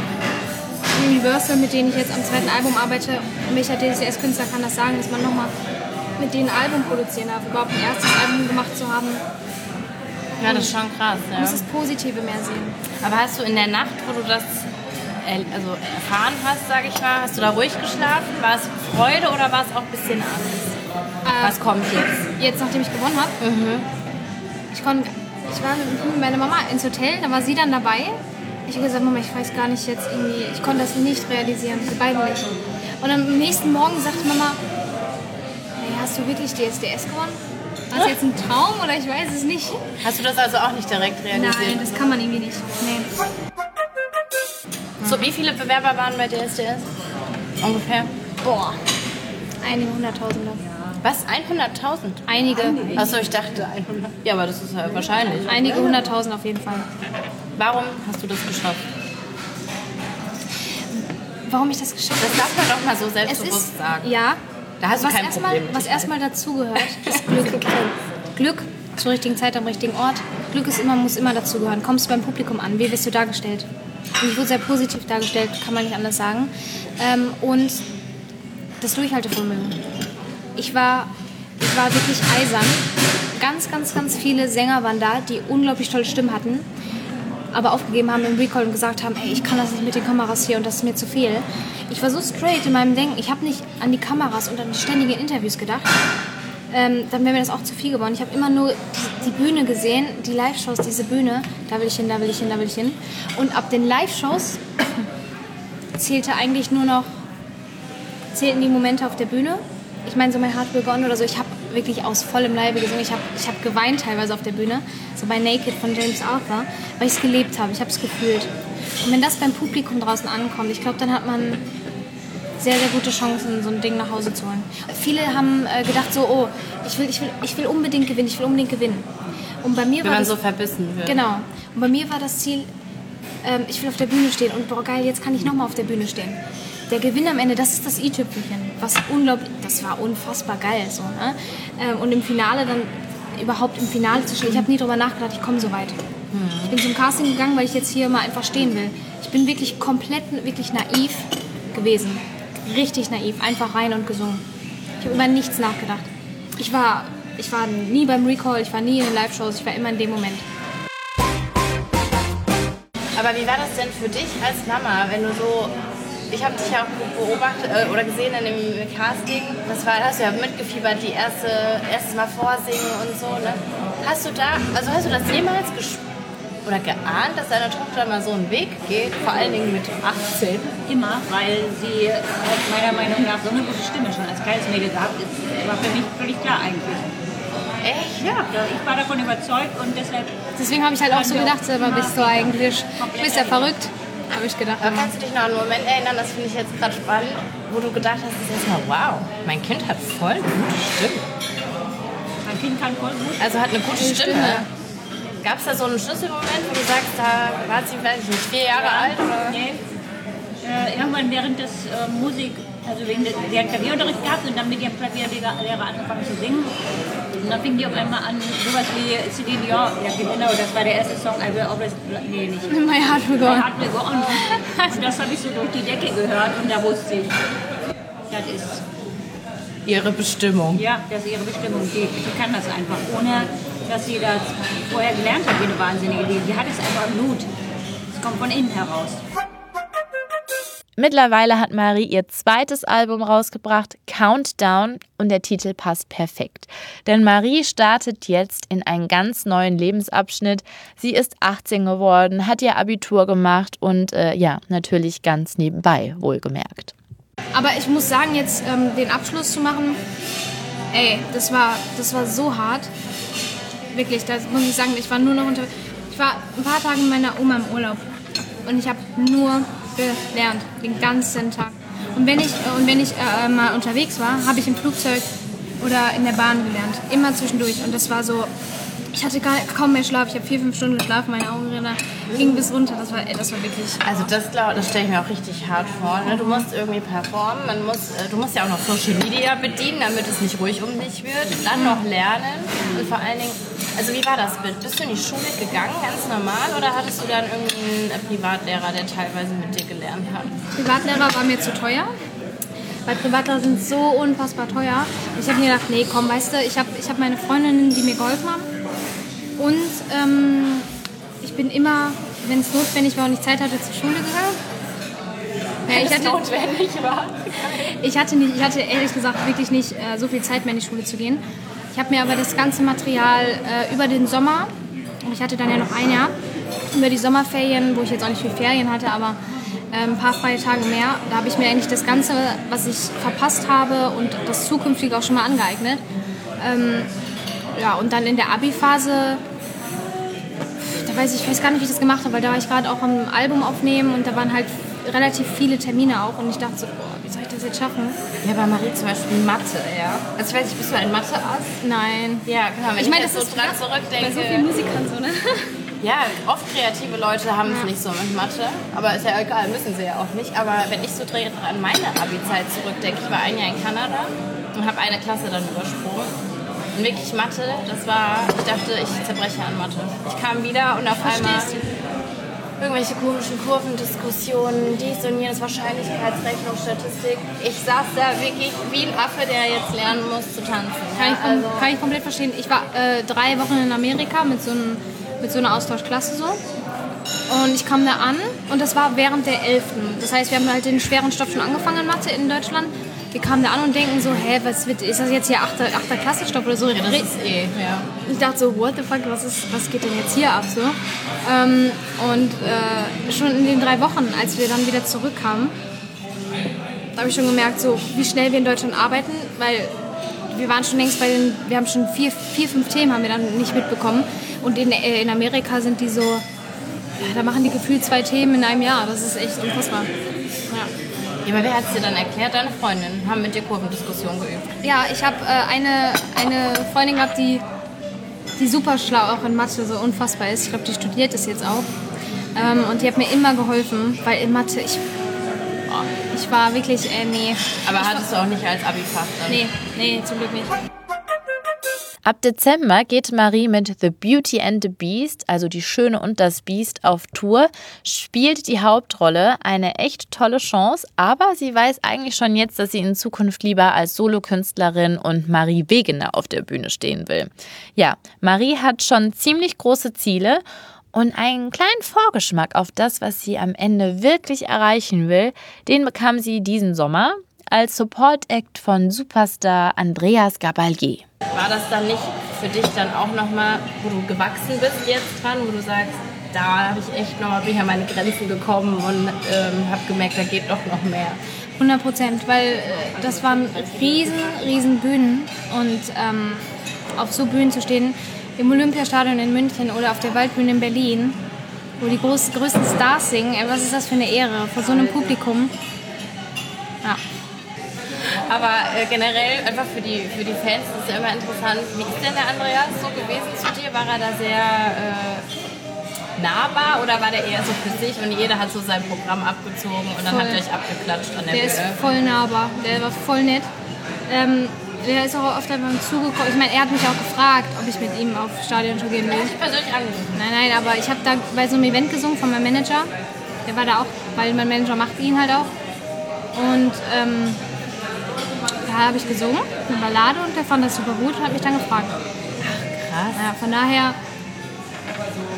Universal, mit denen ich jetzt am zweiten Album arbeite. Welcher DSDS-Künstler kann das sagen, dass man nochmal mit denen ein Album produzieren darf, überhaupt ein erstes Album gemacht zu haben. Ja, das ist schon krass, Du ja. musst das Positive mehr sehen. Aber hast du in der Nacht, wo du das also erfahren hast, sage ich mal, hast du da ruhig geschlafen? War es Freude oder war es auch ein bisschen Angst? Was kommt jetzt? Jetzt, nachdem ich gewonnen habe, ich, kon, ich war mit meiner Mama ins Hotel, da war sie dann dabei. Ich habe gesagt, Mama, ich weiß gar nicht jetzt irgendwie, ich konnte das nicht realisieren, die beiden nicht. Und am nächsten Morgen sagte Mama, hey, hast du wirklich DSDS gewonnen? War das jetzt ein Traum oder ich weiß es nicht? Hast du das also auch nicht direkt realisiert? Nein, das kann man irgendwie nicht. Nee. So, wie viele Bewerber waren bei DSDS? Ungefähr. Boah. Einige Hunderttausende. Was? 100.000? Einige. Achso, ich dachte 100. Ja, aber das ist ja wahrscheinlich. Einige Hunderttausend auf jeden Fall. Warum hast du das geschafft? Warum ich das geschafft Das darf man doch mal so selbstbewusst ist, sagen. ja, Da hast du was kein erstmal, Problem mit. was erstmal dazugehört, ist Glück. Glück zur richtigen Zeit am richtigen Ort. Glück ist immer, muss immer dazugehören. Kommst du beim Publikum an? Wie wirst du dargestellt? Ich wurde sehr positiv dargestellt, kann man nicht anders sagen. Ähm, und das Durchhaltevermögen. Ich war, ich war wirklich eisern. Ganz, ganz, ganz viele Sänger waren da, die unglaublich tolle Stimmen hatten aber aufgegeben haben im Recall und gesagt haben, ey, ich kann das nicht mit den Kameras hier und das ist mir zu viel. Ich war so straight in meinem Denken. Ich habe nicht an die Kameras und an die ständigen Interviews gedacht. Ähm, dann wäre mir das auch zu viel geworden. Ich habe immer nur die, Bühne gesehen, die Live-Shows, diese Bühne. Da will ich hin, da will ich hin, da will ich hin. Und ab den Live-Shows zählte eigentlich nur noch, zählten die Momente auf der Bühne. Ich meine, so mein Heart Will Go On oder so, ich habe wirklich aus vollem Leibe gesungen. Ich habe ich hab geweint teilweise auf der Bühne, so bei Naked von James Arthur, weil ich es gelebt habe, ich habe es gefühlt. Und wenn das beim Publikum draußen ankommt, ich glaube, dann hat man sehr, sehr gute Chancen, so ein Ding nach Hause zu holen. Viele haben äh, gedacht so, oh, ich will, ich, will, ich will unbedingt gewinnen, ich will unbedingt gewinnen. Und bei mir Wenn war man das, so verbissen wird. Genau. Und bei mir war das Ziel, ähm, ich will auf der Bühne stehen und boah geil, jetzt kann ich nochmal auf der Bühne stehen. Der Gewinn am Ende, das ist das i-Tüpfelchen. Was unglaublich, das war unfassbar geil so. Ne? Ähm, und im Finale dann überhaupt im Finale zu stehen. Ich habe nie darüber nachgedacht, ich komme so weit. Ich bin zum Casting gegangen, weil ich jetzt hier mal einfach stehen will. Ich bin wirklich komplett, wirklich naiv gewesen. Richtig naiv, einfach rein und gesungen. Ich habe über nichts nachgedacht. Ich war, ich war nie beim Recall, ich war nie in den Live-Shows, ich war immer in dem Moment. Aber wie war das denn für dich als Mama, wenn du so. Ich habe dich ja auch beobachtet äh, oder gesehen in dem Casting. Das war, hast du ja mitgefiebert, die erste, erstes Mal vorsingen und so. Ne? Hast du da, also hast du das jemals gespürt oder geahnt, dass deine Tochter mal so einen Weg geht? Vor allen Dingen mit 18. Immer, weil sie hat meiner Meinung nach so eine gute Stimme schon als kleines Mädel gehabt. Das war für mich völlig klar eigentlich. Echt? Ja, ich war davon überzeugt und deshalb Deswegen habe ich halt auch so gedacht, aber bist du eigentlich, du bist ja verrückt, habe ich gedacht. Aber kannst du dich noch an einen Moment erinnern, das finde ich jetzt gerade spannend, wo du gedacht hast, das ist erstmal, wow, mein Kind hat voll gute Stimme. mein Kind kann voll gut. Also hat eine gute Stimme. Gab es da so einen Schlüsselmoment, wo du sagst, da war sie, ich nicht, vier Jahre alt? Oder? Nee. Äh, irgendwann während des äh, Musik, also wegen des, sie hat Klavierunterricht gehabt und dann mit ihrem Klavierlehrer Lehrer angefangen zu singen. Und dann fing die auf einmal an, sowas wie Celine Dion, ja genau, das war der erste Song, I will always, nee, nicht. My heart will go My on. Heart Will Go On. Und das habe ich so durch die Decke gehört und da wusste ich, das ist, Ihre Bestimmung. ja, das ist ihre Bestimmung. Die, die kann das einfach, ohne dass sie das vorher gelernt hat, wie eine Wahnsinnige. Die, die hat es einfach im Blut. Es kommt von innen heraus. Mittlerweile hat Marie ihr zweites Album rausgebracht, Countdown, und der Titel passt perfekt. Denn Marie startet jetzt in einen ganz neuen Lebensabschnitt. Sie ist 18 geworden, hat ihr Abitur gemacht und äh, ja, natürlich ganz nebenbei, wohlgemerkt. Aber ich muss sagen, jetzt ähm, den Abschluss zu machen, ey, das war, das war so hart. Wirklich, da muss ich sagen, ich war nur noch unter. Ich war ein paar Tage mit meiner Oma im Urlaub und ich habe nur gelernt, den ganzen Tag. Und wenn ich, und wenn ich äh, mal unterwegs war, habe ich im Flugzeug oder in der Bahn gelernt. Immer zwischendurch. Und das war so, ich hatte gar, kaum mehr Schlaf. Ich habe vier, fünf Stunden geschlafen, meine Augenränder gingen bis runter. Das war, das war wirklich. Also das, glaub- das stelle ich mir auch richtig hart vor. Ne? Du musst irgendwie performen, man muss, äh, du musst ja auch noch Social Media bedienen, damit es nicht ruhig um dich wird. Dann noch lernen und vor allen Dingen, also wie war das? Bist du in die Schule gegangen, ganz normal, oder hattest du dann irgendwie einen Privatlehrer, der teilweise mit dir gelernt hat? Privatlehrer war mir zu teuer. Weil Privatlehrer sind so unfassbar teuer. Ich habe mir gedacht, nee, komm, weißt du, ich habe ich hab meine Freundinnen, die mir geholfen haben. Und ähm, ich bin immer, wenn es notwendig war und ich Zeit hatte, zur Schule gegangen. Ja, ich, hatte, notwendig war. ich, hatte nicht, ich hatte ehrlich gesagt wirklich nicht äh, so viel Zeit mehr in die Schule zu gehen. Ich habe mir aber das ganze Material äh, über den Sommer, und ich hatte dann ja noch ein Jahr, über die Sommerferien, wo ich jetzt auch nicht viel Ferien hatte, aber äh, ein paar freie Tage mehr, da habe ich mir eigentlich das Ganze, was ich verpasst habe und das zukünftige auch schon mal angeeignet. Ähm, ja, und dann in der Abi-Phase, da weiß ich, ich weiß gar nicht, wie ich das gemacht habe, weil da war ich gerade auch am Album aufnehmen und da waren halt relativ viele Termine auch und ich dachte so, boah, wie soll ich das jetzt schaffen? Ja, bei Marie zum Beispiel Mathe, ja. Also ich weiß nicht, bist du ein Mathe-Ass? Nein. Ja, genau. Wenn Ich meine, das so ist dran zurückdenke. bei so vielen Musikern so, ne? Ja, oft kreative Leute haben es nicht so mit Mathe, aber ist ja egal, müssen sie ja auch nicht. Aber wenn ich so dre- an meine Abi-Zeit zurückdenke, ich war ein Jahr in Kanada und habe eine Klasse dann übersprungen. Und wirklich Mathe, das war, ich dachte, ich zerbreche an Mathe. Ich kam wieder und auf einmal irgendwelche komischen Kurvendiskussionen, dies und jenes, Wahrscheinlichkeitsrechnung, Statistik. Ich saß da wirklich wie ein Affe, der jetzt lernen muss zu tanzen. Kann, Ja, ich, also, kann ich komplett verstehen. Ich war äh, drei Wochen in Amerika mit so, einem, mit so einer Austauschklasse so. Und ich kam da an und das war während der 11. Das heißt, wir haben halt den schweren Stoff schon angefangen in Mathe in Deutschland. Wir kamen da an und denken so, hä, was wird, ist das jetzt hier 8. 8. Klassenstoff oder so? ja, das ist eh, ja. Ich dachte so, what the fuck, was, ist, was geht denn jetzt hier ab so? Ähm, und äh, schon in den drei Wochen, als wir dann wieder zurückkamen, da habe ich schon gemerkt, so wie schnell wir in Deutschland arbeiten, weil wir waren schon längst bei den, wir haben schon vier, vier fünf Themen haben wir dann nicht mitbekommen. Und in, äh, in Amerika sind die so, ja, da machen die gefühlt zwei Themen in einem Jahr. Das ist echt unfassbar. Ja. Aber wer hat es dir dann erklärt? Deine Freundin haben mit dir Kurvendiskussion geübt. Ja, ich habe äh, eine, eine Freundin gehabt, die, die super schlau auch in Mathe so unfassbar ist. Ich glaube, die studiert das jetzt auch. Ähm, und die hat mir immer geholfen, weil in Mathe, ich, boah, ich war wirklich, äh, nee. Aber hattest du auch nicht als Abi-Fach dann? Nee, nee, zum Glück nicht. Ab Dezember geht Marie mit The Beauty and the Beast, also die Schöne und das Biest, auf Tour, spielt die Hauptrolle, eine echt tolle Chance, aber sie weiß eigentlich schon jetzt, dass sie in Zukunft lieber als Solokünstlerin und Marie Wegener auf der Bühne stehen will. Ja, Marie hat schon ziemlich große Ziele und einen kleinen Vorgeschmack auf das, was sie am Ende wirklich erreichen will, den bekam sie diesen Sommer als Support-Act von Superstar Andreas Gabalier. War das dann nicht für dich dann auch nochmal, wo du gewachsen bist jetzt dran, wo du sagst, da habe ich echt nochmal bin ich an meine Grenzen gekommen und ähm, habe gemerkt, da geht doch noch mehr. 100 Prozent, weil äh, das waren riesen, riesen Bühnen und ähm, auf so Bühnen zu stehen, im Olympiastadion in München oder auf der Waldbühne in Berlin, wo die groß, größten Stars singen, was ist das für eine Ehre vor so einem Publikum? Ja. Aber äh, generell einfach für die, für die Fans ist es ja immer interessant, wie ist denn der Andreas so gewesen zu dir? War er da sehr äh, nahbar oder war der eher so für sich und jeder hat so sein Programm abgezogen und dann Voll. habt ihr euch abgeklatscht an der, Der ist voll nahbar, der war voll nett. Ähm, der ist auch oft einfach zugekommen. Ich meine, er hat mich auch gefragt, ob ich mit ihm auf Stadiontour gehen will. Ich persönlich angerufen. Nein, nein, aber ich habe da bei so einem Event gesungen von meinem Manager. Der war da auch, weil mein Manager macht ihn halt auch. Und ähm, da habe ich gesungen, eine Ballade, und der fand das super gut und hat mich dann gefragt. Krass. Ja, von daher,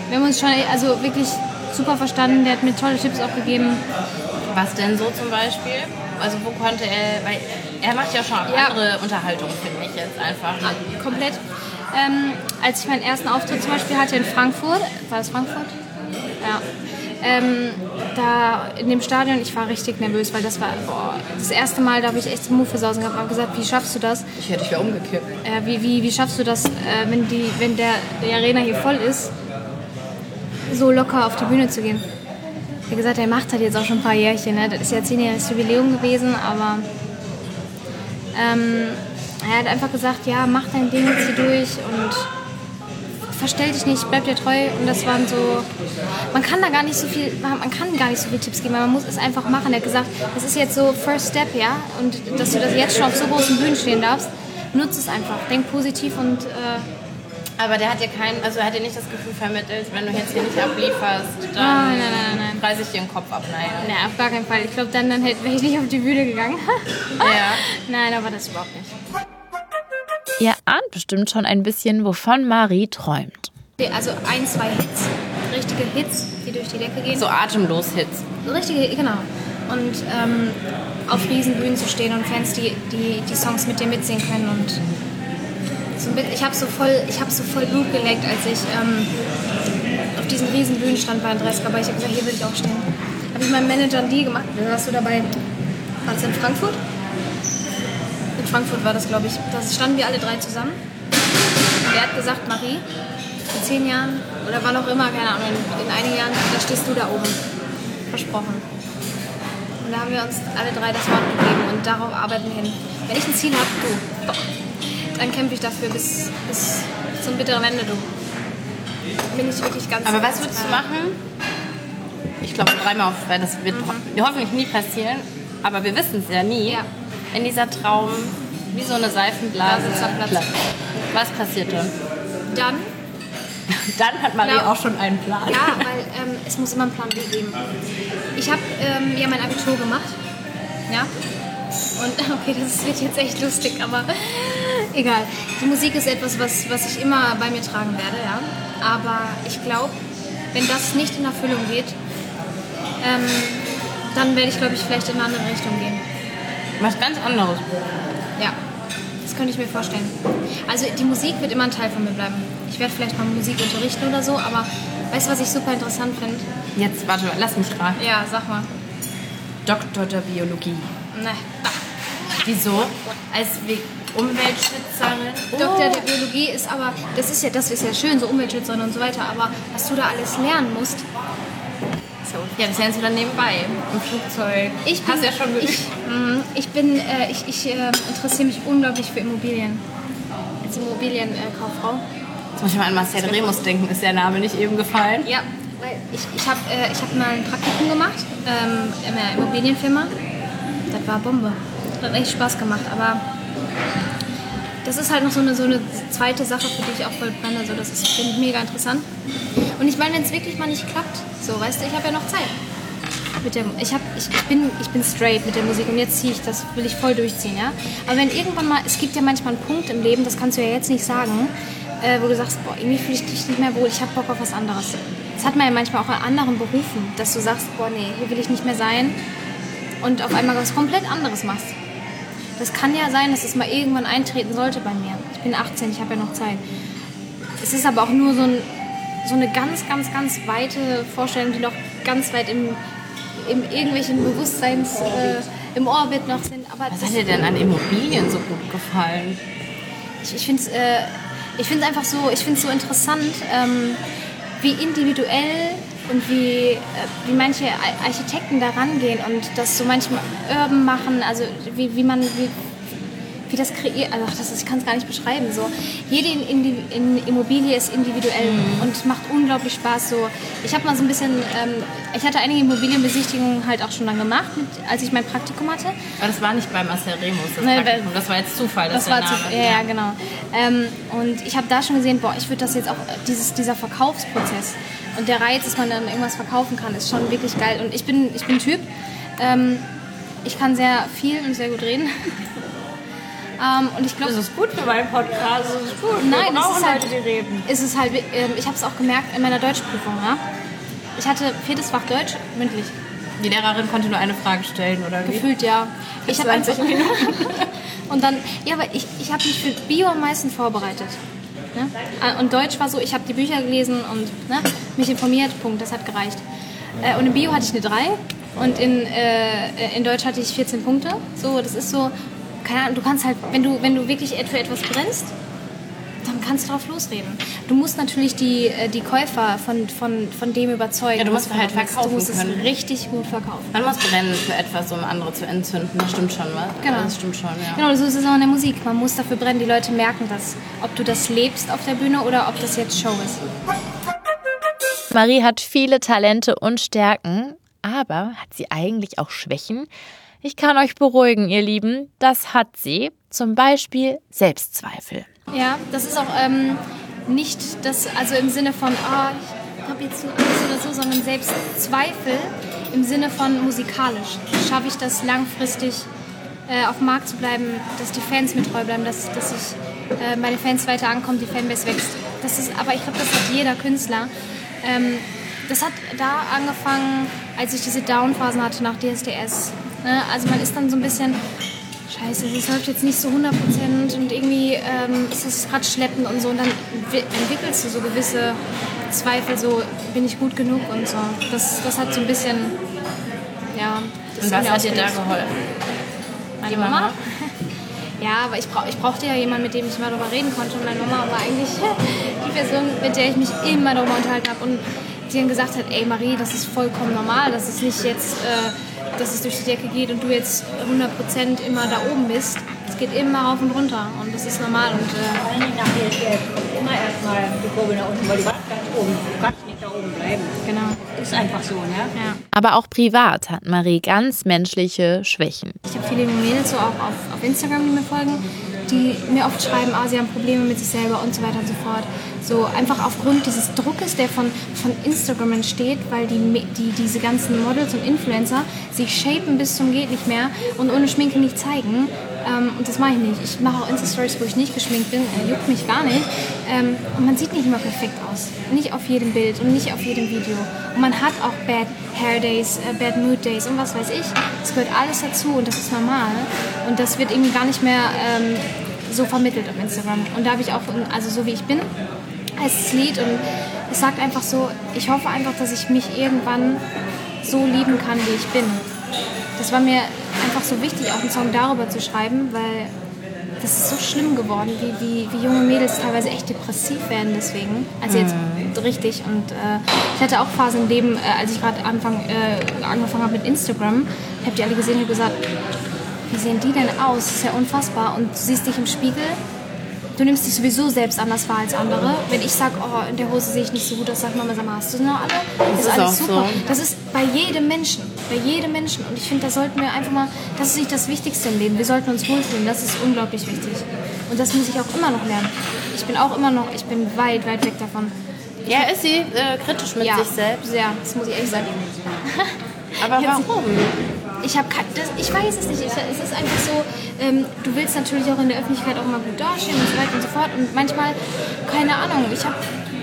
wir haben uns schon also wirklich super verstanden. Der hat mir tolle Tipps auch gegeben. Was denn so zum Beispiel? Also wo konnte er, weil er macht ja schon Ja. andere Unterhaltung, finde ich jetzt einfach. komplett. Ähm, als ich meinen ersten Auftritt zum Beispiel hatte in Frankfurt, war das Frankfurt? Ja. Ähm, da in dem Stadion, ich war richtig nervös, weil das war boah, das erste Mal, da habe ich echt Move versausen gehabt. Ich habe gesagt, wie schaffst du das? Ich hätte dich ja umgekippt. Äh, wie, wie, wie schaffst du das, äh, wenn, die, wenn der, die Arena hier voll ist, so locker auf die Bühne zu gehen? Er hat gesagt, er macht halt jetzt auch schon ein paar Jährchen. Ne? Das ist ja zehnjähriges Jubiläum gewesen, aber ähm, er hat einfach gesagt, ja, mach dein Ding, zieh durch und verstell dich nicht, bleib dir treu. Und das waren so, man kann da gar nicht so viel, man kann gar nicht so viel Tipps geben, man muss es einfach machen. Er hat gesagt, das ist jetzt so First Step, ja, und dass du das jetzt schon auf so großen Bühnen stehen darfst, nutze es einfach, denk positiv und äh, Aber der hat dir kein, also er hat dir nicht das Gefühl vermittelt, wenn du jetzt hier nicht ablieferst, dann Nein, nein, nein, nein. reiße ich dir den Kopf ab. Nein. na, auf gar keinen Fall. Ich glaube, dann, dann hätte- wäre ich nicht auf die Bühne gegangen. Ja. Nein, aber das überhaupt nicht. Ihr ahnt bestimmt schon ein bisschen, wovon Marie träumt. Also ein, zwei Hits, richtige Hits, die durch die Decke gehen. So atemlos Hits. Richtige, genau. Und ähm, auf Riesenbühnen zu stehen und Fans, die, die die Songs mit dir mitsingen können. Und so ein bisschen- ich habe so, voll- ich hab so voll Blut geleckt, als ich ähm, auf diesen Riesenbühnen stand bei Andreas Gabay. Ich habe gesagt, hier will ich auch stehen. Habe ich meinem Manager einen Deal gemacht. Warst du dabei. War das in Frankfurt? In Frankfurt war das, glaube ich. Da standen wir alle drei zusammen. Und er hat gesagt, Marie, in zehn Jahren oder wann auch immer, keine Ahnung, in, in einigen Jahren, da stehst du da oben. Versprochen. Und da haben wir uns alle drei das Wort gegeben und darauf arbeiten wir hin. Wenn ich ein Ziel habe, du, doch, dann kämpfe ich dafür bis, bis zum bitteren Ende, du. Bin ich wirklich ganz Aber was würdest du machen? Ich glaube dreimal auf, weil das wird ho hoffentlich nie passieren, aber wir wissen es ja nie. Ja. Wenn dieser Traum wie so eine Seifenblase Blase zerplatzt. platzt. Was passiert dann? Dann, Dann hat Marie Genau. auch schon einen Plan. ja, weil ähm, es muss immer einen Plan B geben. Ich habe ähm, ja mein Abitur gemacht. Ja. Und okay, das wird jetzt echt lustig, aber egal. Die Musik ist etwas, was, was ich immer bei mir tragen werde, ja. Aber ich glaube, wenn das nicht in Erfüllung geht, ähm, dann werde ich, glaube ich, vielleicht in eine andere Richtung gehen. Was ganz anderes. Ja, das könnte ich mir vorstellen. Also die Musik wird immer ein Teil von mir bleiben. Ich werde vielleicht mal Musik unterrichten oder so, aber weißt du, was ich super interessant finde? Jetzt, warte, lass mich raten. Ja, sag mal. Doktor der Biologie. Ne. Wieso? Als We- Umweltschützerin? Doktor der Biologie ist aber, das ist ja, das ist ja schön, so Umweltschützerin und so weiter, aber was du da alles lernen musst, So. Ja, das lernst du dann nebenbei. Im Flugzeug. Ich bin, Hast ja schon ich, mhm, ich bin, äh, ich, ich äh, interessiere mich unglaublich für Immobilien. Als Immobilienkauffrau. Jetzt muss ich mal an Marcel Remus denken. Ist der Name nicht eben gefallen? Ja, weil ich, ich habe äh, ich hab mal ein Praktikum gemacht ähm, in einer Immobilienfirma. Das war Bombe. Das hat echt Spaß gemacht, aber das ist halt noch so eine, so eine zweite Sache, für die ich auch voll brenne. So, das ist finde ich mega interessant. Und ich meine, wenn es wirklich mal nicht klappt, so, weißt du, ich habe ja noch Zeit. Mit der, ich, hab, ich, ich, bin, ich bin straight mit der Musik und jetzt ziehe ich das, will ich voll durchziehen, ja. Aber wenn irgendwann mal, es gibt ja manchmal einen Punkt im Leben, das kannst du ja jetzt nicht sagen, äh, wo du sagst, boah, irgendwie fühle ich dich nicht mehr wohl, ich habe Bock auf was anderes. Das hat man ja manchmal auch in anderen Berufen, dass du sagst, boah, nee, hier will ich nicht mehr sein und auf einmal was komplett anderes machst. Das kann ja sein, dass es mal irgendwann eintreten sollte bei mir. Ich bin 18, ich habe ja noch Zeit. Es ist aber auch nur so, ein, so eine ganz, ganz, ganz weite Vorstellung, die noch ganz weit im, im irgendwelchen Bewusstseins, äh, im Orbit noch sind. Aber Was hat dir denn an Immobilien so gut gefallen? ich, ich finde es äh, ich find's einfach so, ich find's so interessant, ähm, wie individuell und wie, äh, wie manche Ar- Architekten da rangehen und das so manchmal urban machen, also wie, wie man, wie, wie das kreiert, also das ist, ich kann es gar nicht beschreiben. So. Jede in, in, Immobilie ist individuell und macht unglaublich Spaß. So. Ich habe mal so ein bisschen, ähm, ich hatte einige Immobilienbesichtigungen halt auch schon dann gemacht, mit, als ich mein Praktikum hatte. Aber das war nicht bei Marcel Remus, das Praktikum. Das war jetzt Zufall, dass Das war der zu, Name. ja, ja, genau. Ähm, und ich habe da schon gesehen, boah, ich würde das jetzt auch, dieses, dieser Verkaufsprozess und der Reiz, dass man dann irgendwas verkaufen kann, ist schon wirklich geil. Und ich bin, ich bin Typ, ähm, ich kann sehr viel und sehr gut reden. ähm, und ich glaube, Das ist gut für meinen Podcast. Das ist gut. Nein, es ist halt, Leute, die reden. es ist halt, ähm, ich habe es auch gemerkt in meiner Deutschprüfung. Ja? Ich hatte viertes Fach Deutsch mündlich. Die Lehrerin konnte nur eine Frage stellen, oder wie? Gefühlt ja. Ich habe 20 einfach und dann ja, aber ich, ich habe mich für Bio am meisten vorbereitet. Ne? Äh, Und Deutsch war so, ich habe die Bücher gelesen und ne, mich informiert, Punkt, das hat gereicht. Äh, Und in Bio hatte ich eine 3 und in, äh, in Deutsch hatte ich 14 Punkte. So, das ist so, keine Ahnung, du kannst halt, wenn du, wenn du wirklich für etwas brennst, dann kannst du drauf losreden. Du musst natürlich die, äh, die Käufer von, von, von dem überzeugen. Ja, du musst halt verkaufen Du musst können. es richtig gut verkaufen. Man muss brennen für etwas, um andere zu entzünden. Das stimmt schon, was? Genau. Das stimmt schon, ja. Genau, so ist es auch in der Musik. Man muss dafür brennen, die Leute merken das. Ob du das lebst auf der Bühne oder ob das jetzt Show ist. Marie hat viele Talente und Stärken, aber hat sie eigentlich auch Schwächen? Ich kann euch beruhigen, ihr Lieben, das hat sie. Zum Beispiel Selbstzweifel. Ja, das ist auch ähm, nicht das, also im Sinne von, ah, ich habe jetzt so Angst oder so, sondern selbst Zweifel im Sinne von musikalisch. Schaffe ich das langfristig äh, auf dem Markt zu bleiben, dass die Fans mit treu bleiben, dass, dass ich äh, meine Fans weiter ankommen, die Fanbase wächst. Das ist, aber ich glaube, das hat jeder Künstler. Ähm, das hat da angefangen, als ich diese Down-Phasen hatte nach DSDS. Ne? Also man ist dann so ein bisschen, scheiße, das läuft jetzt nicht so 100% und irgendwie ähm, ist es gerade schleppend und so. Und dann wi- entwickelst du so gewisse Zweifel, so bin ich gut genug und so. Das, das hat so ein bisschen, ja. das Und was hat dir da geholfen? Meine Mama? Ja, aber ich, brauch, ich brauchte ja jemanden, mit dem ich mal darüber reden konnte. Und meine Mama war eigentlich die Person, mit der ich mich immer darüber unterhalten habe. Und die dann gesagt hat, ey Marie, das ist vollkommen normal, dass es nicht jetzt, äh, dass es durch die Decke geht und du jetzt 100% immer da oben bist. Es geht immer rauf und runter und das ist normal. Und äh, Vor allen Dingen nach DSDS kommt immer erstmal die Kurve nach unten, weil du warst ganz oben. Du kannst nicht da oben bleiben. genau. Ist einfach so, ne? Ja. Aber auch privat hat Marie ganz menschliche Schwächen. Ich habe viele Mädels so auch auf, auf Instagram, die mir folgen, die mir oft schreiben, ah, sie haben Probleme mit sich selber und so weiter und so fort. So einfach aufgrund dieses Druckes, der von, von Instagram entsteht, weil die, die, diese ganzen Models und Influencer sich shapen bis zum geht nicht mehr und ohne Schminke nicht zeigen. Ähm, und das mache ich nicht. Ich mache auch Insta-Stories, wo ich nicht geschminkt bin. Äh, juckt mich gar nicht. Ähm, und man sieht nicht immer perfekt aus. Nicht auf jedem Bild und nicht auf jedem Video. Und man hat auch Bad Hair Days, äh, Bad Mood Days und was weiß ich. Das gehört alles dazu und das ist normal. Und das wird irgendwie gar nicht mehr ähm, so vermittelt auf Instagram. Und da habe ich auch, also so wie ich bin, heißt das Lied und es sagt einfach so, ich hoffe einfach, dass ich mich irgendwann so lieben kann, wie ich bin. Das war mir einfach so wichtig, auch einen Song darüber zu schreiben, weil das ist so schlimm geworden, wie, wie, wie junge Mädels teilweise echt depressiv werden deswegen. Also jetzt richtig. Und äh, ich hatte auch Phasen im Leben, äh, als ich gerade äh, angefangen habe mit Instagram, habt ihr alle gesehen, habe gesagt, wie sehen die denn aus? Das ist ja unfassbar. Und du siehst dich im Spiegel, du nimmst dich sowieso selbst anders wahr als andere. Wenn ich sage, oh, in der Hose sehe ich nicht so gut aus, sagt Mama, sag mal, hast du noch alle? Das, ist alles auch super. so. Das ist bei jedem Menschen, bei jedem Menschen. Und ich finde, da sollten wir einfach mal, das ist nicht das Wichtigste im Leben. Wir sollten uns wohlfühlen, das ist unglaublich wichtig. Und das muss ich auch immer noch lernen. Ich bin auch immer noch, ich bin weit, weit weg davon. Ja, ist sie äh, kritisch mit ja, sich selbst? Sehr, das muss ich ehrlich sagen. Aber warum? Ich habe ich weiß es nicht. Ich, es ist einfach so, ähm, du willst natürlich auch in der Öffentlichkeit auch mal gut dastehen und so weiter und so fort. Und manchmal, keine Ahnung, ich habe,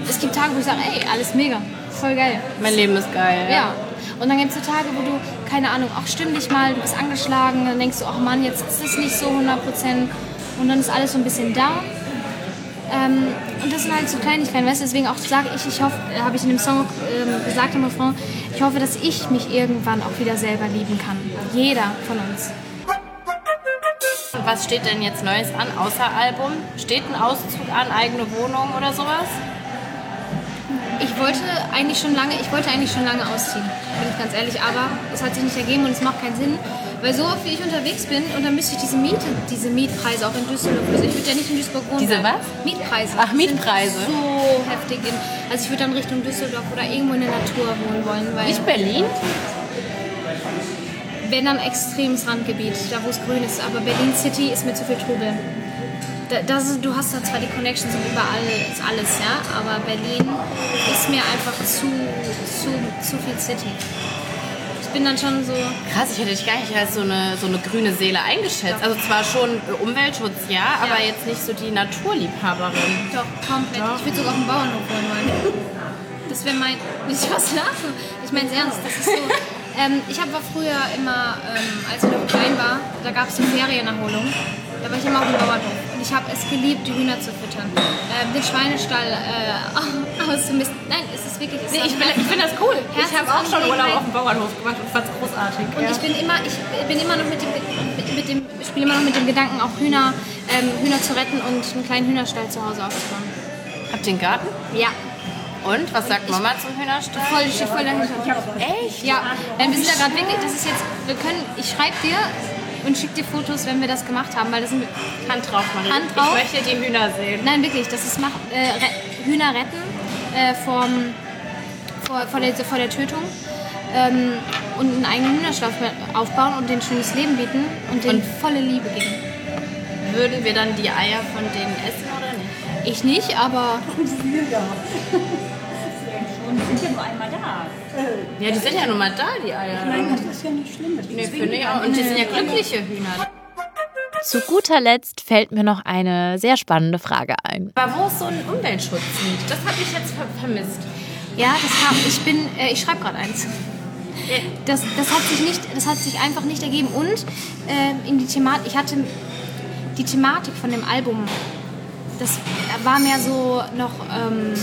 es gibt Tage, wo ich sage, ey, alles mega, voll geil. Mein Leben ist geil. Ja. Und dann gibt es so Tage, wo du, keine Ahnung, auch stimm dich mal, du bist angeschlagen, dann denkst du, ach Mann, jetzt ist es nicht so 100 Prozent. Und dann ist alles so ein bisschen da. Ähm, und das sind halt so Kleinigkeiten, weißt du, deswegen auch sage ich, ich hoffe, äh, habe ich in dem Song ähm, gesagt im Refrain, ich hoffe, dass ich mich irgendwann auch wieder selber lieben kann. Jeder von uns. Was steht denn jetzt Neues an, außer Album? Steht ein Auszug an, eigene Wohnung oder sowas? Ich wollte eigentlich schon lange, ich wollte eigentlich schon lange ausziehen, bin ich ganz ehrlich, aber es hat sich nicht ergeben und es macht keinen Sinn, weil so oft wie ich unterwegs bin und dann müsste ich diese Miete, diese Mietpreise auch in Düsseldorf, also ich würde ja nicht in Duisburg wohnen. Diese was? Mietpreise. Ach, Mietpreise. So heftig. In, also ich würde dann Richtung Düsseldorf oder irgendwo in der Natur wohnen wollen, weil Nicht Berlin? wenn dann extremes Randgebiet, da wo es grün ist, aber Berlin City ist mir zu viel Trubel. Da, das du hast da zwar die Connections und überall ist alles, ja, aber Berlin ist mir einfach zu, zu, zu viel City. Ich bin dann schon so, Krass, ich hätte dich gar nicht als so eine, so eine grüne Seele eingeschätzt. Also zwar schon Umweltschutz, ja, aber jetzt nicht so die Naturliebhaberin. doch, komplett. Ich würde sogar auf den Bauernhof wohnen wollen. Das wäre mein, nicht was lachen. Ich meine es ernst, das ist so. Ähm, ich habe früher immer, ähm, als ich noch klein war, da gab es so Ferienerholung. Da war ich immer auf dem Bauernhof. Und ich habe es geliebt, die Hühner zu füttern. Ähm, den Schweinestall äh, auszumisten. Nein, wirklich. Nee, ich, bin, ich finde das cool. Ich habe auch schon Urlaub auf dem Bauernhof gemacht und fand es großartig. Und ich bin immer, ich bin immer noch mit dem, mit, mit dem spiele immer noch mit dem Gedanken, auch Hühner, ähm, Hühner zu retten und einen kleinen Hühnerstall zu Hause aufzubauen. Habt ihr einen Garten? Ja, Und, was sagt Mama zum Hühnerstall? voll, steht voll dahinter. Echt? Ja, äh, wir sind da gerade wirklich, das ist jetzt, wir können, ich schreibe dir und schicke dir Fotos, wenn wir das gemacht haben, weil das sind, Hand drauf, Marie. Hand drauf. Ich möchte die Hühner sehen. nein wirklich, das ist mach, äh, Hühner retten äh, vom, vor, vor, der, vor der Tötung ähm, und einen eigenen Hühnerstall aufbauen und denen schönes Leben bieten und denen volle Liebe geben. Würden wir dann die Eier von denen essen oder nicht? Ich nicht, aber Und die sind ja nur einmal da. Ja, die sind ja nun mal da, die Eier. Nein, das ist ja nicht schlimm. Nee, finde ich auch. Und die sind ja glückliche Hühner. Zu guter Letzt fällt mir noch eine sehr spannende Frage ein. Aber wo ist so ein Umweltschutzlied? Das habe ich jetzt ver vermisst. Ja, das kam, ich bin, äh, ich schreibe gerade eins. Das, das, hat sich nicht, das hat sich einfach nicht ergeben. Und äh, in die Thematik, ich hatte die Thematik von dem Album, das war mehr so noch ähm,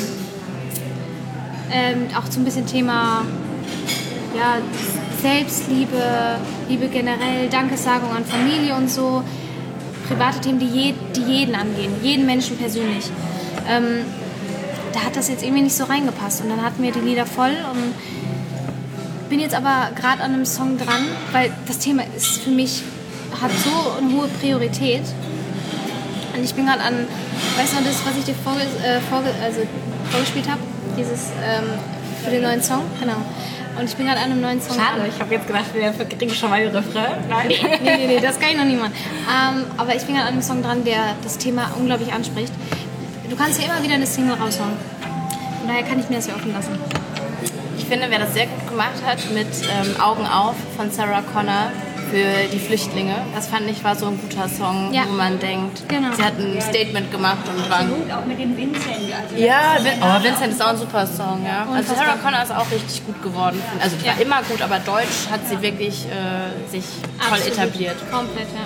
ähm, auch so ein bisschen Thema ja, Selbstliebe, Liebe generell, Dankessagung an Familie und so. Private Themen, die, je, die jeden angehen, jeden Menschen persönlich. Ähm, da hat das jetzt irgendwie nicht so reingepasst. Und dann hatten wir die Lieder voll und bin jetzt aber gerade an einem Song dran, weil das Thema ist für mich, hat so eine hohe Priorität. Und ich bin gerade an, weißt du noch das, was ich dir vorge äh, vorge also vorgespielt habe? Dieses ähm, für den neuen Song? Genau. Und ich bin gerade an einem neuen Song dran. ich habe jetzt gedacht, wir kriegen schon mal den Refrain. Nein. nee, nee, nee, das kann ich noch niemand. Ähm, aber ich bin gerade an einem Song dran, der das Thema unglaublich anspricht. Du kannst ja immer wieder eine Single raushauen. Von daher kann ich mir das ja offen lassen. Ich finde, wer das sehr gut gemacht hat mit ähm, Augen auf von Sarah Connor für die Flüchtlinge, das fand ich war so ein guter Song, Ja. wo man denkt, Genau. sie hat ein Statement gemacht und war Gut, auch mit dem Vincent. Also Ja, Vin oh, Vincent ist auch ein super Song, ja. Also. Sarah Connor ist auch richtig gut geworden. Also die war immer gut, aber Deutsch hat sie wirklich äh, sich toll Absolut. etabliert. Komplett, ja.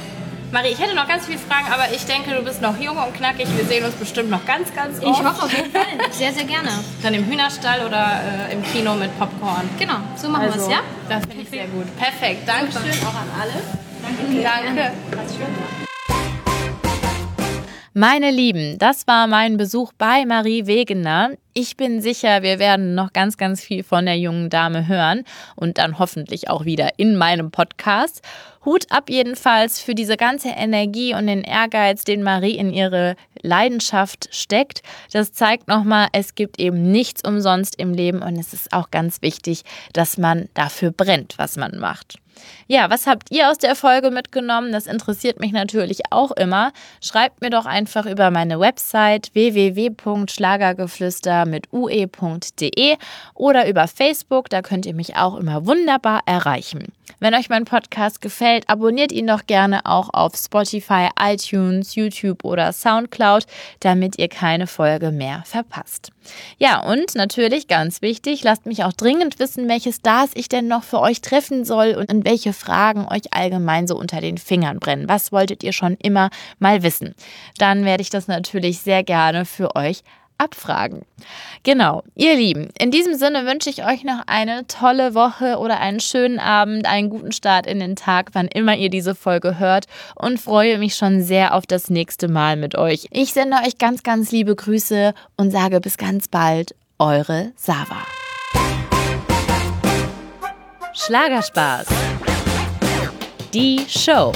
Marie, ich hätte noch ganz viele Fragen, aber ich denke, du bist noch jung und knackig. Wir sehen uns bestimmt noch ganz, ganz oft. Ich hoffe auf jeden Fall. Sehr, sehr gerne. Dann im Hühnerstall oder äh, im Kino mit Popcorn. Genau, so machen wir es, ja? Das finde ich sehr gut. Perfekt. Dankeschön auch an alle. Danke. Danke. Meine Lieben, das war mein Besuch bei Marie Wegener. Ich bin sicher, wir werden noch ganz, ganz viel von der jungen Dame hören und dann hoffentlich auch wieder in meinem Podcast. Hut ab jedenfalls für diese ganze Energie und den Ehrgeiz, den Marie in ihre Leidenschaft steckt. Das zeigt nochmal, es gibt eben nichts umsonst im Leben und es ist auch ganz wichtig, dass man dafür brennt, was man macht. Ja, was habt ihr aus der Folge mitgenommen? Das interessiert mich natürlich auch immer. Schreibt mir doch einfach über meine Website www.schlagergeflüster mit ue.de oder über Facebook, da könnt ihr mich auch immer wunderbar erreichen. Wenn euch mein Podcast gefällt, abonniert ihn doch gerne auch auf Spotify, iTunes, YouTube oder SoundCloud, damit ihr keine Folge mehr verpasst. Ja, und natürlich ganz wichtig, lasst mich auch dringend wissen, welche Stars ich denn noch für euch treffen soll und in welche Fragen euch allgemein so unter den Fingern brennen. Was wolltet ihr schon immer mal wissen? Dann werde ich das natürlich sehr gerne für euch abfragen. Genau, ihr Lieben, in diesem Sinne wünsche ich euch noch eine tolle Woche oder einen schönen Abend, einen guten Start in den Tag, wann immer ihr diese Folge hört und freue mich schon sehr auf das nächste Mal mit euch. Ich sende euch ganz, ganz liebe Grüße und sage bis ganz bald, eure Sava. Schlagerspaß. Die Show.